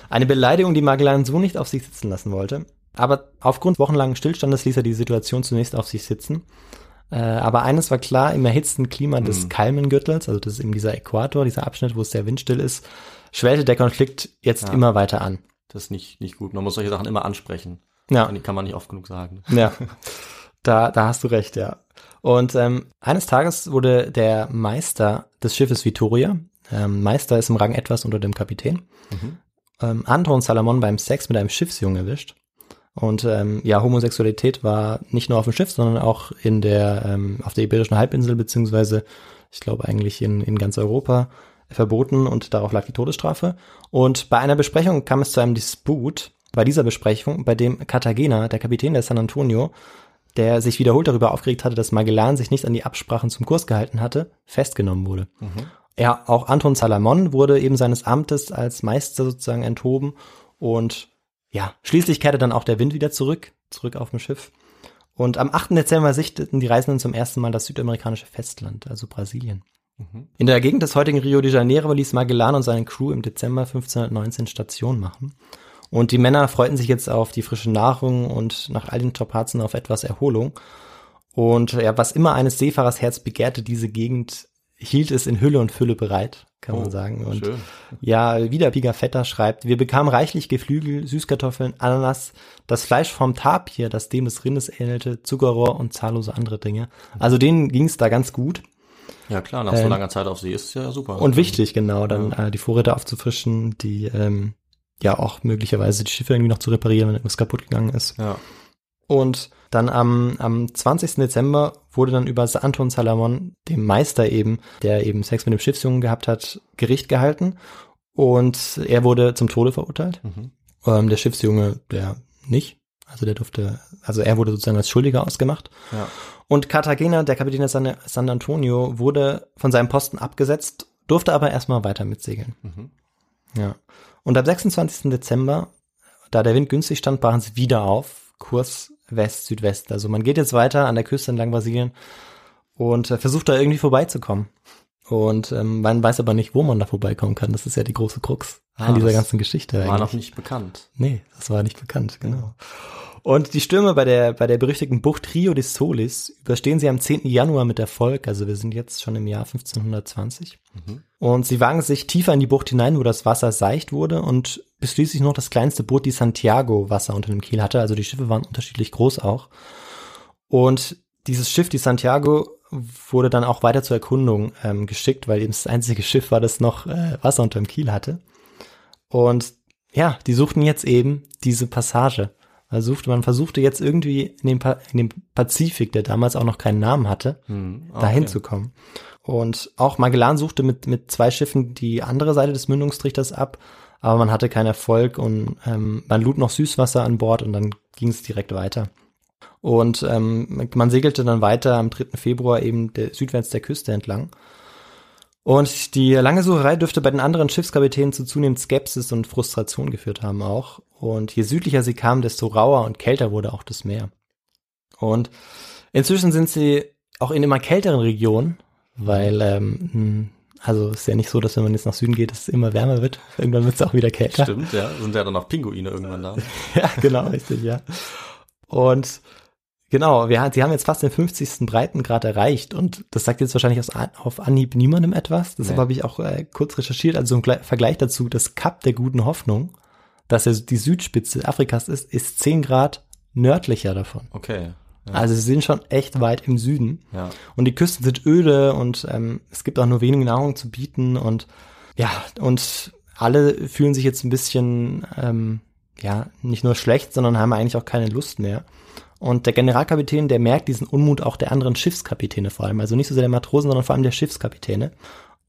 Eine Beleidigung, die Magellan so nicht auf sich sitzen lassen wollte. Aber aufgrund wochenlangen Stillstandes ließ er die Situation zunächst auf sich sitzen. Äh, aber eines war klar, im erhitzten Klima des Mhm. Kalmengürtels, also das ist eben dieser Äquator, dieser Abschnitt, wo es sehr windstill ist, schwellte der Konflikt jetzt Ja. immer weiter an. Das ist nicht, nicht gut. Man muss solche Sachen immer ansprechen. Ja. Die kann man nicht oft genug sagen. Ja, da, da hast du recht, ja. Und ähm, eines Tages wurde der Meister des Schiffes Vittoria, ähm, Meister ist im Rang etwas unter dem Kapitän, Mhm. ähm, Anton Salamon beim Sex mit einem Schiffsjungen erwischt. Und ähm, ja, Homosexualität war nicht nur auf dem Schiff, sondern auch in der ähm, auf der Iberischen Halbinsel beziehungsweise ich glaube eigentlich in, in ganz Europa verboten und darauf lag die Todesstrafe. Und bei einer Besprechung kam es zu einem Disput. Bei dieser Besprechung, bei dem Cartagena, der Kapitän der San Antonio, der sich wiederholt darüber aufgeregt hatte, dass Magellan sich nicht an die Absprachen zum Kurs gehalten hatte, festgenommen wurde. Ja, auch Anton Salamon wurde eben seines Amtes als Meister sozusagen enthoben und ja, schließlich kehrte dann auch der Wind wieder zurück, zurück auf dem Schiff. Und am 8. Dezember sichteten die Reisenden zum ersten Mal das südamerikanische Festland, also Brasilien. In der Gegend des heutigen Rio de Janeiro ließ Magellan und seine Crew im Dezember 1519 Station machen. Und die Männer freuten sich jetzt auf die frische Nahrung und nach all den Strapazen auf etwas Erholung. Und ja, was immer eines Seefahrers Herz begehrte, diese Gegend hielt es in Hülle und Fülle bereit, kann man Oh, sagen. Und schön. ja, wieder Pigafetta schreibt, wir bekamen reichlich Geflügel, Süßkartoffeln, Ananas, das Fleisch vom Tapir, das dem des Rindes ähnelte, Zuckerrohr und zahllose andere Dinge. Also denen ging es da ganz gut. Ja klar, nach so Ähm, langer Zeit auf See ist ja super. Und wichtig, genau, dann äh, die Vorräte aufzufrischen, die ähm, ja auch möglicherweise die Schiffe irgendwie noch zu reparieren, wenn irgendwas kaputt gegangen ist. Ja. Und dann am, am 20. Dezember wurde dann über Anton Salamon, dem Meister eben, der eben Sex mit dem Schiffsjungen gehabt hat, Gericht gehalten. Und er wurde zum Tode verurteilt. Mhm. Ähm, der Schiffsjunge, der nicht. Also der durfte, also er wurde sozusagen als Schuldiger ausgemacht. Ja. Und Cartagena, der Kapitän San, San Antonio, wurde von seinem Posten abgesetzt, durfte aber erstmal weiter mitsegeln. Mhm. Ja. Und am 26. Dezember, da der Wind günstig stand, brachen sie wieder auf, Kurs West-Südwest. Also man geht jetzt weiter an der Küste entlang Brasilien und äh, versucht da irgendwie vorbeizukommen. Und ähm, man weiß aber nicht, wo man da vorbeikommen kann. Das ist ja die große Krux Ah, an dieser ganzen Geschichte. War eigentlich. noch nicht bekannt. Nee, das war nicht bekannt, genau. Und die Stürme bei der, bei der berüchtigten Bucht Rio de Solis überstehen sie am 10. Januar mit Erfolg. Also wir sind jetzt schon im Jahr 1520. Und sie wagen sich tiefer in die Bucht hinein, wo das Wasser seicht wurde und bis schließlich noch das kleinste Boot, die Santiago, Wasser unter dem Kiel hatte. Also die Schiffe waren unterschiedlich groß auch. Und dieses Schiff, die Santiago, wurde dann auch weiter zur Erkundung ähm, geschickt, weil eben das einzige Schiff war, das noch äh, Wasser unter dem Kiel hatte. Und ja, die suchten jetzt eben diese Passage. Man suchte, man versuchte jetzt irgendwie in den, pa in den Pazifik, der damals auch noch keinen Namen hatte, Hm. Ah, dahin okay. zu kommen. Und auch Magellan suchte mit, mit zwei Schiffen die andere Seite des Mündungstrichters ab, aber man hatte keinen Erfolg und ähm, man lud noch Süßwasser an Bord und dann ging es direkt weiter. Und ähm, man segelte dann weiter am 3. Februar eben der, südwärts der Küste entlang. Und die lange Sucherei dürfte bei den anderen Schiffskapitänen zu zunehmend Skepsis und Frustration geführt haben auch. Und je südlicher sie kamen, desto rauer und kälter wurde auch das Meer. Und inzwischen sind sie auch in immer kälteren Regionen, weil, ähm, hm, also ist ja nicht so, dass wenn man jetzt nach Süden geht, es immer wärmer wird. Irgendwann wird es auch wieder kälter. Stimmt, ja. Sind ja dann auch Pinguine irgendwann da. ja, genau, richtig, ja. Und genau, wir, sie haben jetzt fast den 50. Breitengrad erreicht und das sagt jetzt wahrscheinlich aus, auf Anhieb niemandem etwas. Deshalb Nee. habe ich auch äh, kurz recherchiert, also im Gle- Vergleich dazu, das Kap der guten Hoffnung, dass ja die Südspitze Afrikas ist, ist 10 Grad nördlicher davon. Okay. Ja. Also sie sind schon echt weit im Süden. ja. Und die Küsten sind öde und ähm, es gibt auch nur wenig Nahrung zu bieten und ja, und alle fühlen sich jetzt ein bisschen, ähm, ja, nicht nur schlecht, sondern haben eigentlich auch keine Lust mehr. Und der Generalkapitän, der merkt diesen Unmut auch der anderen Schiffskapitäne vor allem. Also nicht so sehr der Matrosen, sondern vor allem der Schiffskapitäne.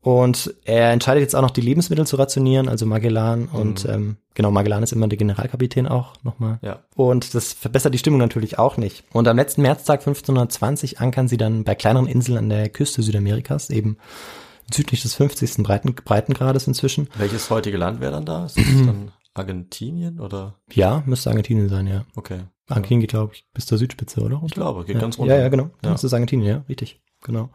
Und er entscheidet jetzt auch noch die Lebensmittel zu rationieren, also Magellan. Und ähm, genau, Magellan ist immer der Generalkapitän auch nochmal. Ja. Und das verbessert die Stimmung natürlich auch nicht. Und am letzten Märztag 1520 ankern sie dann bei kleineren Inseln an der Küste Südamerikas, eben südlich des 50. Breiten, Breitengrades inzwischen. Welches heutige Land wäre dann da? Ist das dann Argentinien oder? Ja, müsste Argentinien sein, ja. Okay. Argentinien geht, glaube ich, bis zur Südspitze, oder? Ich glaube, geht ja. ganz runter. Ja, ja, genau. Ja. Das ist Argentinien, ja, richtig. Genau.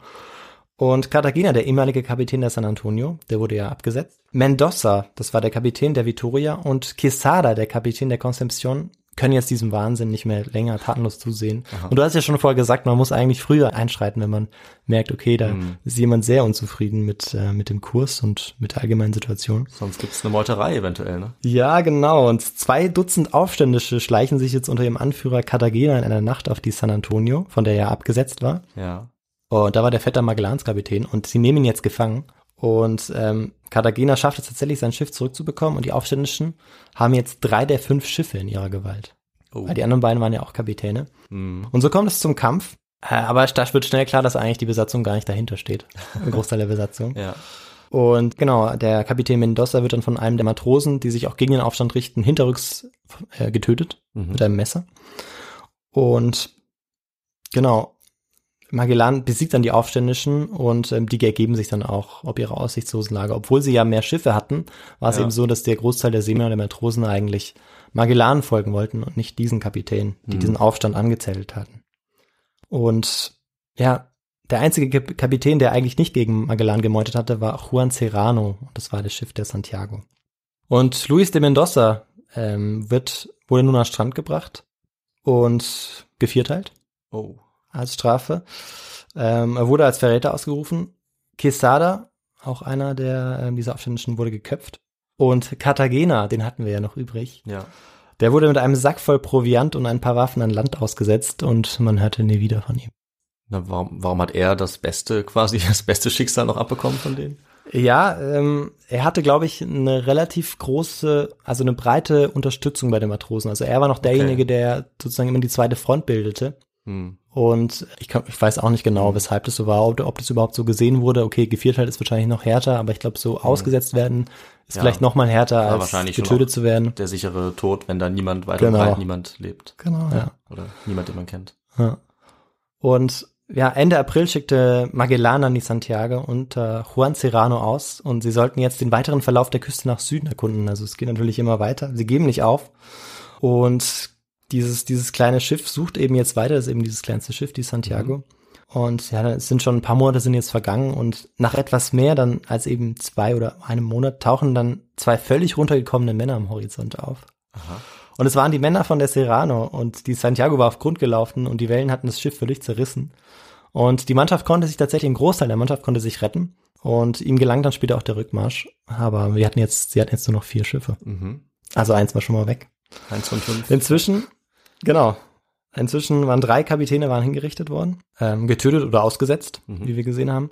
Und Cartagena, der ehemalige Kapitän der San Antonio, der wurde ja abgesetzt. Mendoza, das war der Kapitän der Victoria und Quesada, der Kapitän der Concepcion, können jetzt diesem Wahnsinn nicht mehr länger tatenlos zusehen. Und du hast ja schon vorher gesagt, man muss eigentlich früher einschreiten, wenn man merkt, okay, da Mhm. ist jemand sehr unzufrieden mit, äh, mit dem Kurs und mit der allgemeinen Situation. Sonst gibt's eine Meuterei eventuell, ne? Ja, genau. Und zwei Dutzend Aufständische schleichen sich jetzt unter ihrem Anführer Cartagena in einer Nacht auf die San Antonio, von der er abgesetzt war. Ja. Und da war der Vetter Magellankapitän und sie nehmen ihn jetzt gefangen. Und ähm, Cartagena schafft es tatsächlich, sein Schiff zurückzubekommen und die Aufständischen haben jetzt drei der fünf Schiffe in ihrer Gewalt. Oh. Weil die anderen beiden waren ja auch Kapitäne. Mhm. Und so kommt es zum Kampf. Äh, aber da wird schnell klar, dass eigentlich die Besatzung gar nicht dahinter steht. Ein Großteil der Besatzung. Ja. Und genau, der Kapitän Mendoza wird dann von einem der Matrosen, die sich auch gegen den Aufstand richten, hinterrücks äh, getötet Mhm. mit einem Messer. Und genau, Magellan besiegt dann die Aufständischen und ähm, die ergeben sich dann auch ob ihre aussichtslosen Lage. Obwohl sie ja mehr Schiffe hatten, war es Ja. eben so, dass der Großteil der Seemänner und der Matrosen eigentlich Magellan folgen wollten und nicht diesen Kapitän, die Mhm. diesen Aufstand angezettelt hatten. Und ja, der einzige Kap Kapitän, der eigentlich nicht gegen Magellan gemeutet hatte, war Juan Serrano. Und das war das Schiff der Santiago. Und Luis de Mendoza ähm, wird, wurde nun an Strand gebracht und gevierteilt Oh. Als Strafe. Ähm, er wurde als Verräter ausgerufen. Quesada, auch einer der ähm, dieser Aufständischen, wurde geköpft. Und Cartagena, den hatten wir ja noch übrig, Ja. der wurde mit einem Sack voll Proviant und ein paar Waffen an Land ausgesetzt und man hörte nie wieder von ihm. Na, warum, warum hat er das beste, quasi das beste Schicksal noch abbekommen von denen? Ja, ähm, er hatte, glaube ich, eine relativ große, also eine breite Unterstützung bei den Matrosen. Also er war noch derjenige, der sozusagen immer die zweite Front bildete. Hm. Und ich, kann, ich weiß auch nicht genau, weshalb das so war, ob, ob das überhaupt so gesehen wurde. Okay, gevierteilt ist wahrscheinlich noch härter, aber ich glaube, so ausgesetzt werden ist Ja. vielleicht noch mal härter, War als getötet zu werden. Der sichere Tod, wenn da niemand weiter Genau. breit niemand lebt. Genau, ja. Oder niemand, den man kennt. ja. Und ja, Ende April schickte Magellan an die Santiago und äh, Juan Serrano aus und sie sollten jetzt den weiteren Verlauf der Küste nach Süden erkunden. Also es geht natürlich immer weiter. Sie geben nicht auf. Und dieses, dieses kleine Schiff sucht eben jetzt weiter, das ist eben dieses kleinste Schiff, die Santiago. Und ja, es sind schon ein paar Monate sind jetzt vergangen und nach etwas mehr dann als eben zwei oder einem Monat tauchen dann zwei völlig runtergekommene Männer am Horizont auf. Und es waren die Männer von der Serrano und die Santiago war auf Grund gelaufen und die Wellen hatten das Schiff völlig zerrissen. Und die Mannschaft konnte sich tatsächlich, ein Großteil der Mannschaft konnte sich retten und ihm gelang dann später auch der Rückmarsch. Aber wir hatten jetzt, sie hatten jetzt nur noch vier Schiffe. Mhm. Also eins war schon mal weg. Eins von fünf. Inzwischen, genau, inzwischen waren drei Kapitäne waren hingerichtet worden, ähm, getötet oder ausgesetzt, Mhm. wie wir gesehen haben.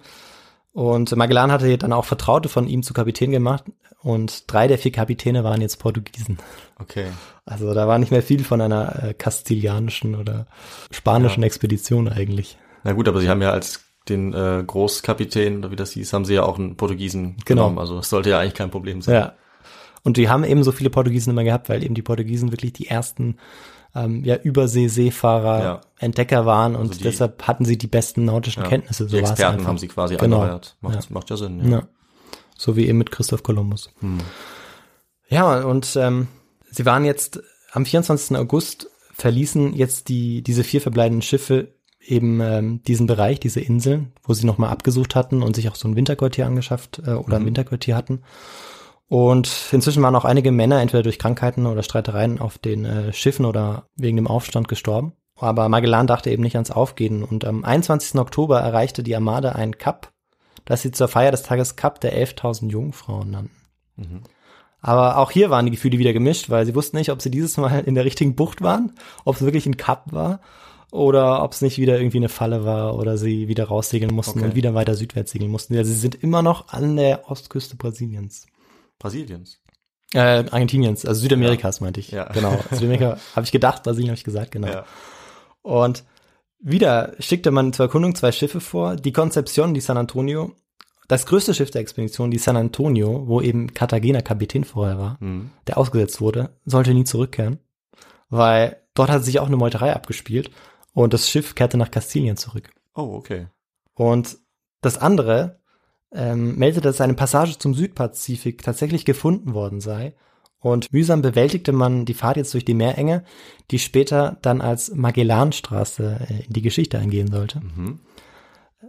Und Magellan hatte dann auch Vertraute von ihm zu Kapitän gemacht und drei der vier Kapitäne waren jetzt Portugiesen. Okay. Also da war nicht mehr viel von einer äh, kastilianischen oder spanischen Ja. Expedition eigentlich. Na gut, aber sie haben ja als den äh, Großkapitän, oder wie das hieß, haben sie ja auch einen Portugiesen Genau. genommen. Also es sollte ja eigentlich kein Problem sein. Ja. Und die haben eben so viele Portugiesen immer gehabt, weil eben die Portugiesen wirklich die ersten ähm, ja, Übersee-Seefahrer, Ja. Entdecker waren und Also die- deshalb hatten sie die besten nautischen Ja. Kenntnisse. So Die Experten einfach. haben sie quasi Genau. angeheuert. Macht, Ja. macht ja Sinn. Ja. Ja. So wie eben mit Christoph Kolumbus. Hm. Ja, und ähm, sie waren jetzt am 24. August verließen jetzt die diese vier verbleibenden Schiffe eben ähm, diesen Bereich, diese Inseln, wo sie nochmal abgesucht hatten und sich auch so ein Winterquartier angeschafft äh, oder ein Mhm. Winterquartier hatten. Und inzwischen waren auch einige Männer entweder durch Krankheiten oder Streitereien auf den äh, Schiffen oder wegen dem Aufstand gestorben. Aber Magellan dachte eben nicht ans Aufgehen und am 21. Oktober erreichte die Armada ein Kap, das sie zur Feier des Tages Kap der 11.000 Jungfrauen nannten. Mhm. Aber auch hier waren die Gefühle wieder gemischt, weil sie wussten nicht, ob sie dieses Mal in der richtigen Bucht waren, ob es wirklich ein Kap war oder ob es nicht wieder irgendwie eine Falle war oder sie wieder raussegeln mussten Okay. und wieder weiter südwärts segeln mussten. Also sie sind immer noch an der Ostküste Brasiliens. Brasiliens. Äh, Argentiniens, also Südamerikas meinte ich. Ja. Genau. Südamerika habe ich gedacht, Brasilien habe ich gesagt, genau. Ja. Und wieder schickte man zur Erkundung zwei Schiffe vor, die Concepcion, die San Antonio. Das größte Schiff der Expedition, die San Antonio, wo eben Cartagena Kapitän vorher war, Hm. der ausgesetzt wurde, sollte nie zurückkehren, weil dort hat sich auch eine Meuterei abgespielt und das Schiff kehrte nach Kastilien zurück. Oh, okay. Und das andere ähm, meldete, dass eine Passage zum Südpazifik tatsächlich gefunden worden sei. Und mühsam bewältigte man die Fahrt jetzt durch die Meerenge, die später dann als Magellanstraße äh, in die Geschichte eingehen sollte. Mhm.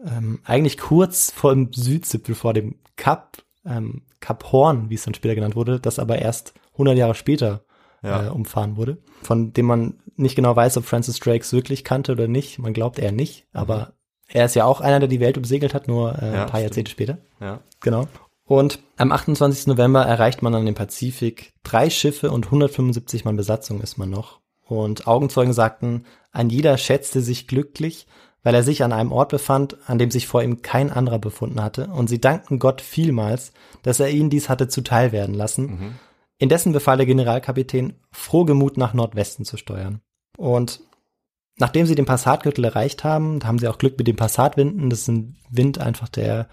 Ähm, eigentlich kurz vor dem Südzipfel, vor dem Kap, ähm, Kap Horn, wie es dann später genannt wurde, das aber erst 100 Jahre später Ja. äh, umfahren wurde, von dem man nicht genau weiß, ob Francis Drakes wirklich kannte oder nicht. Man glaubt eher nicht, aber er ist ja auch einer, der die Welt umsegelt hat, nur äh, Ja, ein paar Jahrzehnte später. Ja. Genau. Und am 28. November erreicht man dann den Pazifik. Drei Schiffe und 175 Mann Besatzung ist man noch. Und Augenzeugen sagten, ein jeder schätzte sich glücklich, weil er sich an einem Ort befand, an dem sich vor ihm kein anderer befunden hatte. Und sie dankten Gott vielmals, dass er ihnen dies hatte zuteil werden lassen. Indessen befahl der Generalkapitän, frohgemut nach Nordwesten zu steuern. Und nachdem sie den Passatgürtel erreicht haben, da haben sie auch Glück mit den Passatwinden. Das ist ein Wind einfach, der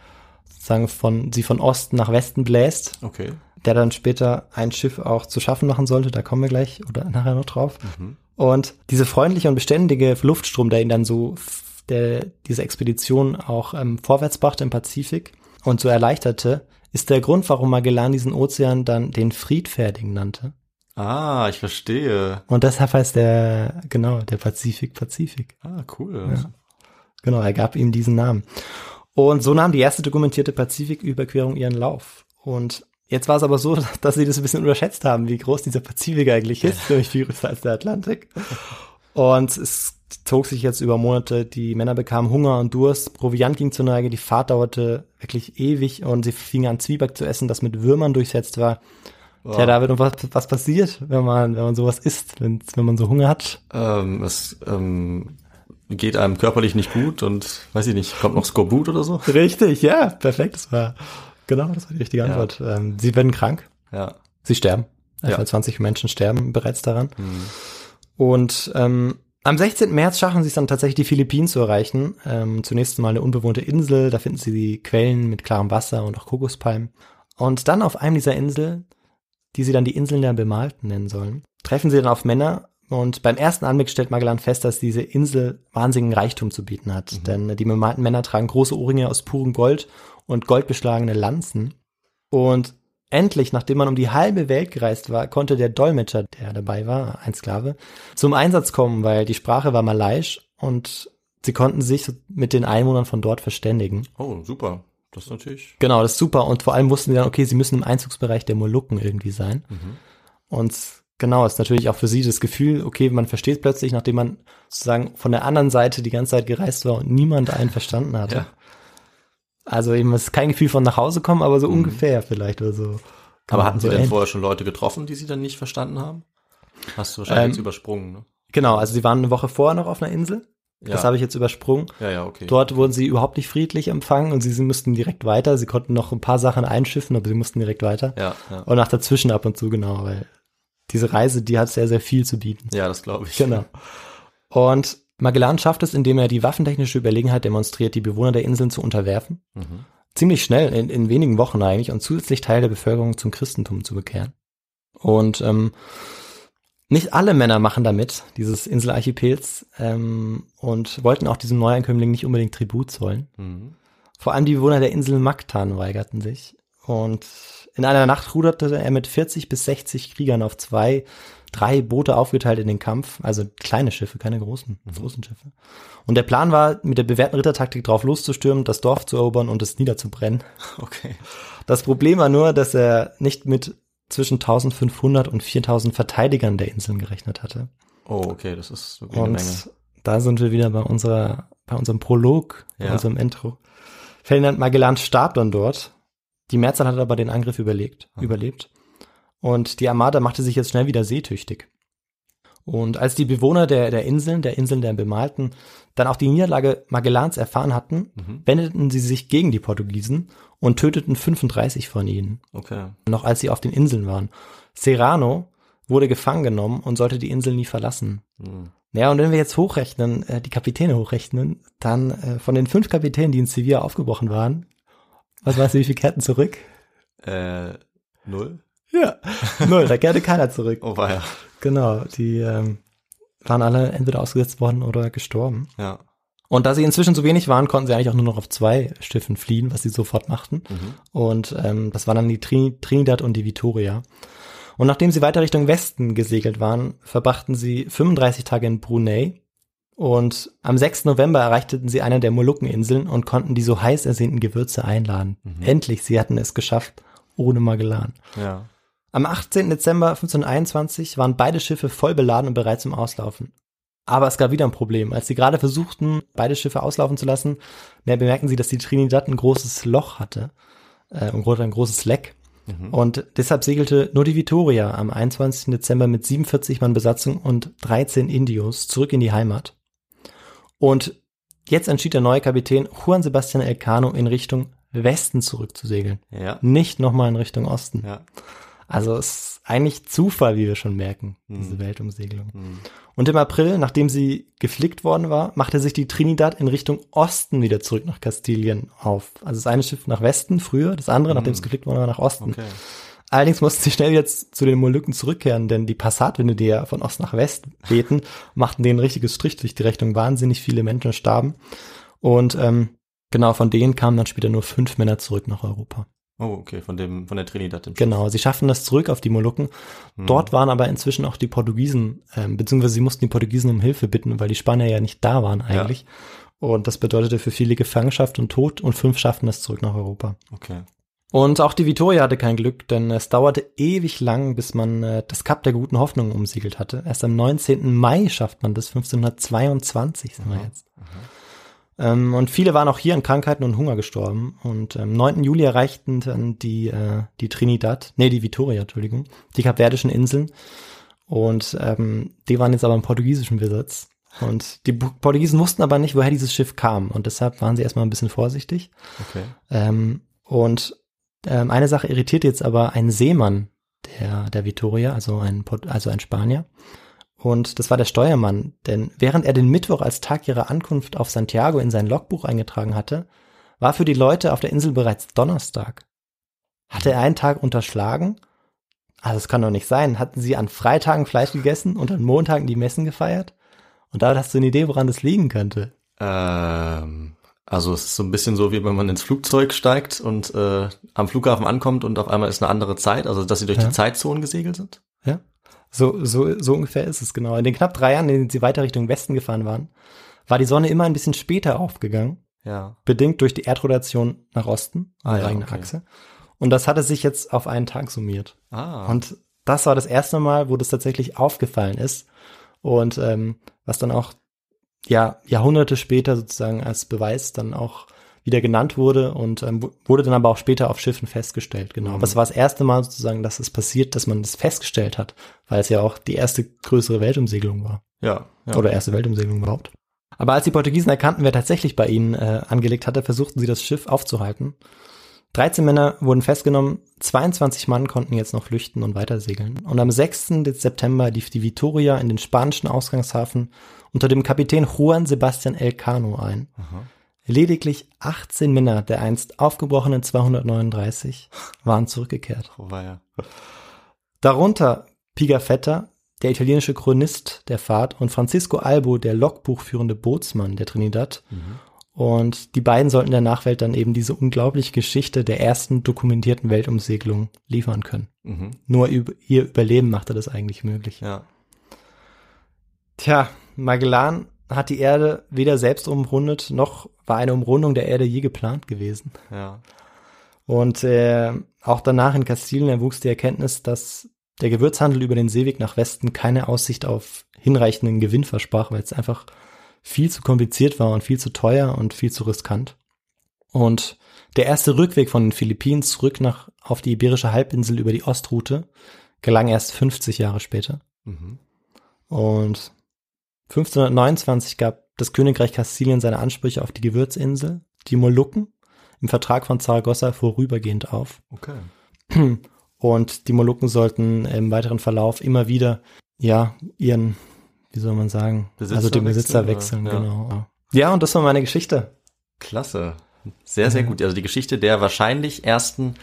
sozusagen von, sie von Osten nach Westen bläst, Okay. der dann später ein Schiff auch zu schaffen machen sollte. Da kommen wir gleich oder nachher noch drauf. Und diese freundliche und beständige Luftstrom, der ihn dann so, der diese Expedition auch ähm, vorwärts brachte im Pazifik und so erleichterte, ist der Grund, warum Magellan diesen Ozean dann den Friedfertigen nannte. Ah, ich verstehe. Und deshalb heißt der, genau, der Pazifik Pazifik. Ah, cool. Genau, er gab ihm diesen Namen. Und so nahm die erste dokumentierte Pazifiküberquerung ihren Lauf. Und jetzt war es aber so, dass sie das ein bisschen unterschätzt haben, wie groß dieser Pazifik eigentlich ist, nämlich viel größer als der Atlantik. Und es zog sich jetzt über Monate, die Männer bekamen Hunger und Durst, Proviant ging zur Neige, die Fahrt dauerte wirklich ewig und sie fingen an Zwieback zu essen, das mit Würmern durchsetzt war. Tja, David, und was, was passiert, wenn man, wenn man sowas isst, wenn, wenn man so Hunger hat? Ähm, es ähm, geht einem körperlich nicht gut und weiß ich nicht, kommt noch Skorbut oder so? Richtig, ja, perfekt, das war, genau, das war die richtige Antwort. Ähm, sie werden krank, Ja. sie sterben. Ja. Etwa 20 Menschen sterben bereits daran. Und ähm, am 16. März schaffen sie es dann tatsächlich, die Philippinen zu erreichen. Ähm, zunächst mal eine unbewohnte Insel, da finden sie die Quellen mit klarem Wasser und auch Kokospalmen. Und dann auf einem dieser Inseln, die sie dann die Inseln der Bemalten nennen sollen, treffen sie dann auf Männer. Und beim ersten Anblick stellt Magellan fest, dass diese Insel wahnsinnigen Reichtum zu bieten hat. Denn die bemalten Männer tragen große Ohrringe aus purem Gold und goldbeschlagene Lanzen. Und endlich, nachdem man um die halbe Welt gereist war, konnte der Dolmetscher, der dabei war, ein Sklave, zum Einsatz kommen, weil die Sprache war malaiisch und sie konnten sich mit den Einwohnern von dort verständigen. Oh, super. Das ist natürlich. Genau, das ist super. Und vor allem wussten sie dann, okay, sie müssen im Einzugsbereich der Molukken irgendwie sein. Und genau, ist natürlich auch für sie das Gefühl, okay, man versteht plötzlich, nachdem man sozusagen von der anderen Seite die ganze Zeit gereist war und niemand einen verstanden hatte. Ja. Also eben, es ist kein Gefühl von nach Hause kommen, aber so ungefähr vielleicht oder so. Mhm. Aber hatten Sie so denn ähnlich. vorher schon Leute getroffen, die Sie dann nicht verstanden haben? Hast du wahrscheinlich Ähm, jetzt übersprungen, ne? Genau, also sie waren eine Woche vorher noch auf einer Insel. Das Ja. habe ich jetzt übersprungen. Ja, ja, okay. Dort wurden sie überhaupt nicht friedlich empfangen und sie, sie mussten direkt weiter. Sie konnten noch ein paar Sachen einschiffen, aber sie mussten direkt weiter. Ja, ja. Und nach dazwischen ab und zu, genau, weil diese Reise, die hat sehr, sehr viel zu bieten. Ja, das glaube ich. Genau. Und Magellan schafft es, indem er die waffentechnische Überlegenheit demonstriert, die Bewohner der Inseln zu unterwerfen. Mhm. Ziemlich schnell, in, in wenigen Wochen eigentlich, und zusätzlich Teil der Bevölkerung zum Christentum zu bekehren. Und ähm, nicht alle Männer machen damit, dieses Inselarchipels, ähm, und wollten auch diesem Neuankömmling nicht unbedingt Tribut zollen. Mhm. Vor allem die Bewohner der Insel Mactan weigerten sich. Und in einer Nacht ruderte er mit 40 bis 60 Kriegern auf zwei, drei Boote aufgeteilt in den Kampf. Also kleine Schiffe, keine großen, großen Schiffe. Und der Plan war, mit der bewährten Rittertaktik drauf loszustürmen, das Dorf zu erobern und es niederzubrennen. Okay. Das Problem war nur, dass er nicht mit zwischen 1500 und 4000 Verteidigern der Inseln gerechnet hatte. Oh, okay, das ist wirklich eine Menge. Und da sind wir wieder bei unserer, bei unserem Prolog, bei Ja. unserem Intro. Ferdinand Magellan starb dann dort. Die Mehrzahl hat aber den Angriff überlegt, überlebt. Und die Armada machte sich jetzt schnell wieder seetüchtig. Und als die Bewohner der, der Inseln, der Inseln der Bemalten, dann auch die Niederlage Magellans erfahren hatten, wendeten sie sich gegen die Portugiesen und töteten 35 von ihnen Okay. noch als sie auf den Inseln waren. Serrano wurde gefangen genommen und sollte die Insel nie verlassen. Mhm. Ja, und wenn wir jetzt hochrechnen, äh, die Kapitäne hochrechnen, dann äh, von den fünf Kapitänen, die in Sevilla aufgebrochen waren, was weißt du, wie viele kehrten zurück? Äh, null? Ja, null, da kehrte keiner zurück. Oh, war ja. Genau, die ähm, waren alle entweder ausgesetzt worden oder gestorben. Ja. Und da sie inzwischen so wenig waren, konnten sie eigentlich auch nur noch auf zwei Schiffen fliehen, was sie sofort machten. Und ähm, das waren dann die Trini Trinidad und die Vitoria. Und nachdem sie weiter Richtung Westen gesegelt waren, verbrachten sie 35 Tage in Brunei. Und am 6. November erreichten sie eine der Molukkeninseln und konnten die so heiß ersehnten Gewürze einladen. Endlich, sie hatten es geschafft, ohne Magellan. Ja. Am 18. Dezember 1521 waren beide Schiffe voll beladen und bereit zum Auslaufen. Aber es gab wieder ein Problem. Als sie gerade versuchten, beide Schiffe auslaufen zu lassen, ja, bemerkten sie, dass die Trinidad ein großes Loch hatte, äh, ein gro- ein großes Leck. Und deshalb segelte nur die Victoria am 21. Dezember mit 47 Mann Besatzung und 13 Indios zurück in die Heimat. Und jetzt entschied der neue Kapitän Juan Sebastian Elcano in Richtung Westen zurückzusegeln. Ja. Nicht nochmal in Richtung Osten. Ja. Also es ist eigentlich Zufall, wie wir schon merken, diese Weltumsegelung. Und im April, nachdem sie geflickt worden war, machte sich die Trinidad in Richtung Osten wieder zurück nach Kastilien auf. Also das eine Schiff nach Westen früher, das andere, nachdem es geflickt worden war, nach Osten. Okay. Allerdings mussten sie schnell jetzt zu den Molukken zurückkehren, denn die Passatwinde, die ja von Ost nach West wehten, machten denen ein richtiges Strich durch die Rechnung. Wahnsinnig viele Menschen starben. Und ähm, genau, von denen kamen dann später nur fünf Männer zurück nach Europa. Oh, okay, von dem, von der Trinidad. Dem Genau, sie schaffen das zurück auf die Molukken. Dort waren aber inzwischen auch die Portugiesen, ähm, beziehungsweise sie mussten die Portugiesen um Hilfe bitten, weil die Spanier ja nicht da waren eigentlich. Und das bedeutete für viele Gefangenschaft und Tod und fünf schafften es zurück nach Europa. Okay. Und auch die Victoria hatte kein Glück, denn es dauerte ewig lang, bis man äh, das Kap der guten Hoffnung umsiegelt hatte. Erst am 19. Mai schafft man das, 1522 sind wir jetzt. Ähm, und viele waren auch hier an Krankheiten und Hunger gestorben. Und am 9. Juli erreichten dann die, äh, die Trinidad, nee, die Victoria, Entschuldigung, die Kapverdischen Inseln. Und ähm, die waren jetzt aber im portugiesischen Besitz. Und die Portugiesen wussten aber nicht, woher dieses Schiff kam. Und deshalb waren sie erstmal ein bisschen vorsichtig. Okay. Ähm, und ähm, eine Sache irritiert jetzt aber einen Seemann der, der Victoria, also ein, also ein Spanier. Und das war der Steuermann, denn während er den Mittwoch als Tag ihrer Ankunft auf Santiago in sein Logbuch eingetragen hatte, war für die Leute auf der Insel bereits Donnerstag. Hatte er einen Tag unterschlagen? Also es kann doch nicht sein. Hatten sie an Freitagen Fleisch gegessen und an Montagen die Messen gefeiert? Und da hast du eine Idee, woran das liegen könnte. Ähm, also es ist so ein bisschen so, wie wenn man ins Flugzeug steigt und äh, am Flughafen ankommt und auf einmal ist eine andere Zeit, also dass sie durch Ja. die Zeitzonen gesegelt sind. So, so, so ungefähr ist es genau. In den knapp drei Jahren, in denen sie weiter Richtung Westen gefahren waren, war die Sonne immer ein bisschen später aufgegangen, Ja. bedingt durch die Erdrotation nach Osten, Ah, ja, eigene okay. Achse. Und das hatte sich jetzt auf einen Tag summiert. Ah. Und das war das erste Mal, wo das tatsächlich aufgefallen ist. Und ähm, was dann auch ja Jahrhunderte später sozusagen als Beweis dann auch wieder genannt wurde und ähm, wu- wurde dann aber auch später auf Schiffen festgestellt. Genau. Aber es war das erste Mal sozusagen, dass es passiert, dass man das festgestellt hat, weil es ja auch die erste größere Weltumsegelung war. ja. ja. Oder erste Weltumsegelung überhaupt. Aber als die Portugiesen erkannten, wer tatsächlich bei ihnen äh, angelegt hatte, versuchten sie das Schiff aufzuhalten. 13 Männer wurden festgenommen, 22 Mann konnten jetzt noch flüchten und weitersegeln. Und am 6. September lief die Victoria in den spanischen Ausgangshafen unter dem Kapitän Juan Sebastian Elcano ein. Lediglich 18 Männer der einst aufgebrochenen 239 waren zurückgekehrt. Oh, war ja. Darunter Pigafetta, der italienische Chronist der Fahrt, und Francisco Albo, der logbuchführende Bootsmann der Trinidad. Und die beiden sollten der Nachwelt dann eben diese unglaubliche Geschichte der ersten dokumentierten Weltumsegelung liefern können. Mhm. Nur ihr Überleben machte das eigentlich möglich. Ja. Tja, Magellan hat die Erde weder selbst umrundet, noch war eine Umrundung der Erde je geplant gewesen. Ja. Und äh, auch danach in Kastilien erwuchs die Erkenntnis, dass der Gewürzhandel über den Seeweg nach Westen keine Aussicht auf hinreichenden Gewinn versprach, weil es einfach viel zu kompliziert war und viel zu teuer und viel zu riskant. Und der erste Rückweg von den Philippinen zurück nach auf die Iberische Halbinsel über die Ostroute gelang erst 50 Jahre später. Mhm. Und 1529 gab das Königreich Kastilien seine Ansprüche auf die Gewürzinsel, die Molukken, im Vertrag von Zaragoza vorübergehend auf. Okay. Und die Molukken sollten im weiteren Verlauf immer wieder, ja, ihren, wie soll man sagen, Besitzer also den Besitzer wechseln, wechseln? Ja. genau. Ja, und das war meine Geschichte. Klasse. Sehr, sehr gut. Also die Geschichte der wahrscheinlich ersten,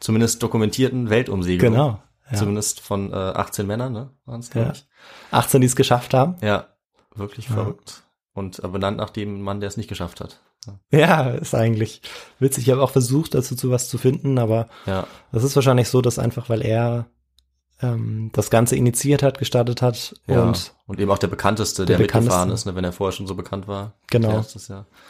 zumindest dokumentierten Weltumsegelung. Genau. Ja. Zumindest von äh, 18 Männern, ne? Waren es, Ja. glaube ich. 18, die es geschafft haben. Ja. Wirklich Ja. verrückt. Und äh, benannt nach dem Mann, der es nicht geschafft hat. Ja, ist eigentlich witzig. Ich habe auch versucht, dazu zu was zu finden, aber Ja. das ist wahrscheinlich so, dass einfach, weil er ähm, das Ganze initiiert hat, gestartet hat ja. und Und, eben auch der bekannteste, Der der, mitgefahren bekannteste. ist, ne, wenn er vorher schon so bekannt war. Genau.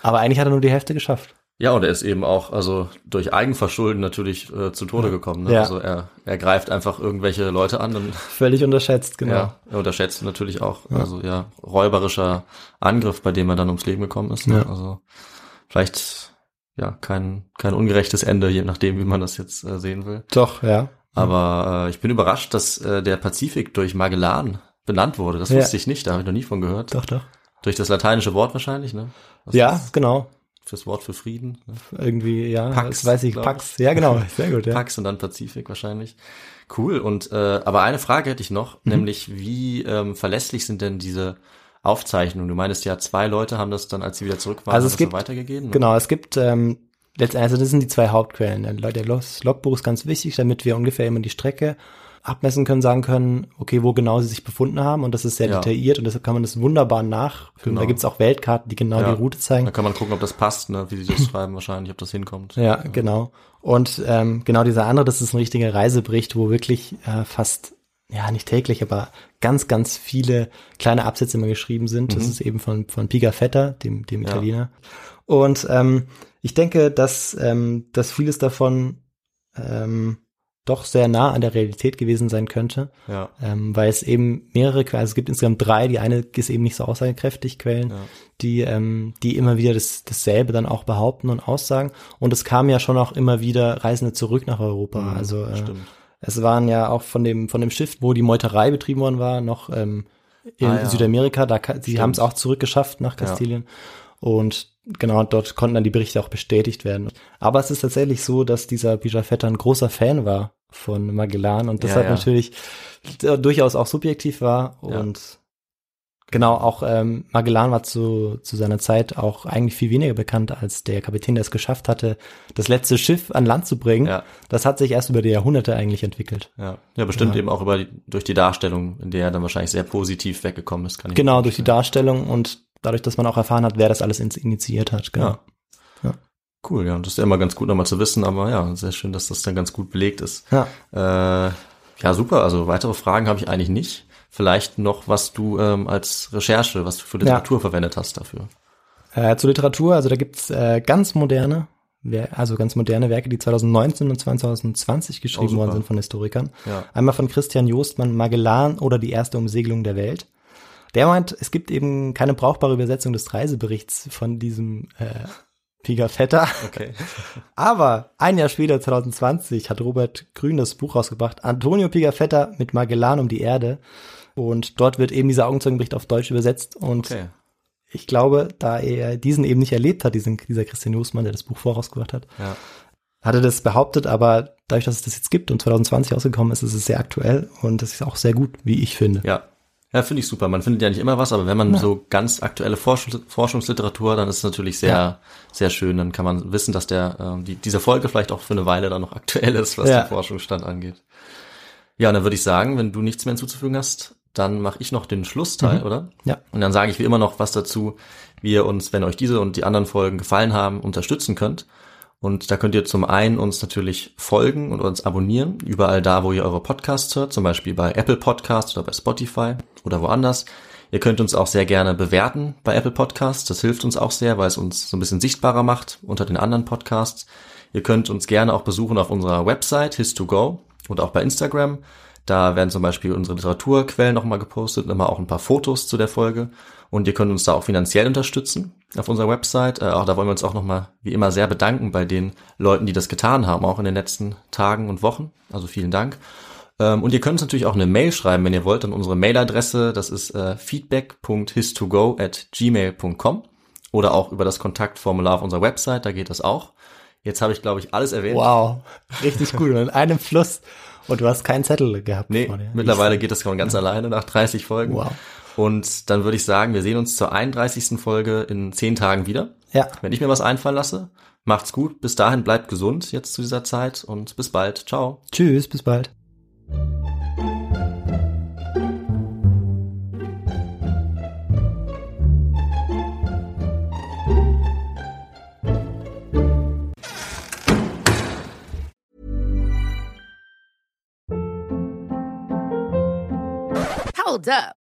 Aber eigentlich hat er nur die Hälfte geschafft. Ja, und er ist eben auch, also durch Eigenverschulden natürlich äh, zu Tode gekommen. Ne? Ja. Also er, er greift einfach irgendwelche Leute an und Völlig unterschätzt, genau. ja, er unterschätzt natürlich auch, also ja, räuberischer Angriff, bei dem er dann ums Leben gekommen ist. Ne? Ja. Also vielleicht ja kein kein ungerechtes Ende, je nachdem, wie man das jetzt äh, sehen will. Doch, ja. Aber äh, ich bin überrascht, dass äh, der Pazifik durch Magellan benannt wurde. Das Ja. wusste ich nicht, da habe ich noch nie von gehört. Doch, doch. Durch das lateinische Wort wahrscheinlich, ne? Was Ja, ist genau. Fürs Wort für Frieden. Ne? Irgendwie, ja, Pax, das weiß ich, Pax. Ja, genau, sehr gut, ja. Pax und dann Pazifik wahrscheinlich. Cool. Und äh, aber eine Frage hätte ich noch, Mhm. nämlich wie ähm, verlässlich sind denn diese Aufzeichnungen? Du meinst ja, zwei Leute haben das dann, als sie wieder zurück waren, Also es gibt- so weitergegeben. Genau, es gibt ähm, letztendlich, also das sind die zwei Hauptquellen. Der Logbuch ist ganz wichtig, damit wir ungefähr immer die Strecke abmessen können, sagen können, okay, wo genau sie sich befunden haben und das ist sehr Ja. detailliert und deshalb kann man das wunderbar nachfüllen. Genau. Da gibt's auch Weltkarten, die genau Ja. die Route zeigen. Da kann man gucken, ob das passt, ne? wie sie das schreiben wahrscheinlich, ob das hinkommt. Ja, genau. Und ähm, genau dieser andere, das ist ein richtiger Reisebericht, wo wirklich äh, fast, ja nicht täglich, aber ganz, ganz viele kleine Absätze immer geschrieben sind. Das ist eben von, von Pigafetta, dem, dem Ja. Italiener. Und ähm, ich denke, dass, ähm, dass vieles davon ähm, doch sehr nah an der Realität gewesen sein könnte, Ja. ähm, weil es eben mehrere Quellen, also es gibt insgesamt drei, die eine ist eben nicht so aussagekräftig, Quellen, Ja. die, ähm, die immer wieder das, dasselbe dann auch behaupten und aussagen. Und es kamen ja schon auch immer wieder Reisende zurück nach Europa. Mhm, also äh, stimmt. es waren ja auch von dem, von dem Schiff, wo die Meuterei betrieben worden war, noch ähm, in Ah, ja. Südamerika, da sie Stimmt. haben es auch zurückgeschafft nach. Kastilien. Und genau, dort konnten dann die Berichte auch bestätigt werden. Aber es ist tatsächlich so, dass dieser Pigafetta ein großer Fan war von Magellan und Ja, deshalb ja. natürlich äh, durchaus auch subjektiv war Ja. und Genau, auch ähm, Magellan war zu, zu seiner Zeit auch eigentlich viel weniger bekannt als der Kapitän, der es geschafft hatte, das letzte Schiff an Land zu bringen. Ja. Das hat sich erst über die Jahrhunderte eigentlich entwickelt. Ja, ja bestimmt Ja. eben auch über die, durch die Darstellung, in der er dann wahrscheinlich sehr positiv weggekommen ist. Kann ich Genau, durch die. Darstellung und dadurch, dass man auch erfahren hat, wer das alles initiiert hat. Genau. Ja. Cool, ja, und das ist ja immer ganz gut nochmal zu wissen, aber ja, sehr schön, dass das dann ganz gut belegt ist. Ja. Äh, ja, super, also weitere Fragen habe ich eigentlich nicht. Vielleicht noch, was du ähm, als Recherche, was du für Literatur verwendet hast dafür. Äh, zur Literatur, also da gibt's äh, ganz moderne, also ganz moderne Werke, die 2019 und 2020 geschrieben Oh, worden sind von Historikern. Ja. Einmal von Christian Jostmann, Magellan oder die erste Umsegelung der Welt. Der meint, es gibt eben keine brauchbare Übersetzung des Reiseberichts von diesem äh, Pigafetta. Okay. Aber ein Jahr später, 2020, hat Robert Grün das Buch rausgebracht, Antonio Pigafetta mit Magellan um die Erde. Und dort wird eben dieser Augenzeugenbericht auf Deutsch übersetzt. Und Okay. ich glaube, da er diesen eben nicht erlebt hat, diesen, dieser Christian Josmann, der das Buch vorausgebracht hat, Ja. hat er das behauptet, aber dadurch, dass es das jetzt gibt und 2020 ausgekommen ist, ist es sehr aktuell und das ist auch sehr gut, wie ich finde. Ja. Ja, finde ich super. Man findet ja nicht immer was, aber wenn man so ganz aktuelle Forschungs Forschungsliteratur, dann ist es natürlich sehr, Ja. sehr schön. Dann kann man wissen, dass der, ähm, die, diese Folge vielleicht auch für eine Weile dann noch aktuell ist, was Ja. den Forschungsstand angeht. Ja, und dann würde ich sagen, wenn du nichts mehr hinzuzufügen hast, dann mache ich noch den Schlussteil, oder? Mhm. Ja. Und dann sage ich wie immer noch was dazu, wie ihr uns, wenn euch diese und die anderen Folgen gefallen haben, unterstützen könnt. Und da könnt ihr zum einen uns natürlich folgen und uns abonnieren, überall da, wo ihr eure Podcasts hört, zum Beispiel bei Apple Podcasts oder bei Spotify oder woanders. Ihr könnt uns auch sehr gerne bewerten bei Apple Podcasts. Das hilft uns auch sehr, weil es uns so ein bisschen sichtbarer macht unter den anderen Podcasts. Ihr könnt uns gerne auch besuchen auf unserer Website his2go und auch bei Instagram. Da werden zum Beispiel unsere Literaturquellen nochmal gepostet und immer auch ein paar Fotos zu der Folge. Und ihr könnt uns da auch finanziell unterstützen auf unserer Website. Äh, auch da wollen wir uns auch nochmal wie immer sehr bedanken bei den Leuten, die das getan haben, auch in den letzten Tagen und Wochen. Also vielen Dank. Ähm, und ihr könnt uns natürlich auch eine Mail schreiben, wenn ihr wollt, an unsere Mailadresse. Das ist äh, feedback.histogo at gmail.com oder auch über das Kontaktformular auf unserer Website, da geht das auch. Jetzt habe ich, glaube ich, alles erwähnt. Wow, richtig gut. Und in einem Fluss. Und du hast keinen Zettel gehabt. Nee, vor dir. mittlerweile geht das schon ganz alleine nach 30 Folgen. Wow. Und dann würde ich sagen, wir sehen uns zur 31. Folge in 10 Tagen wieder. Ja, Wenn ich mir was einfallen lasse, macht's gut. Bis dahin bleibt gesund jetzt zu dieser Zeit und bis bald. Ciao. tschüss, bis bald. Hold up.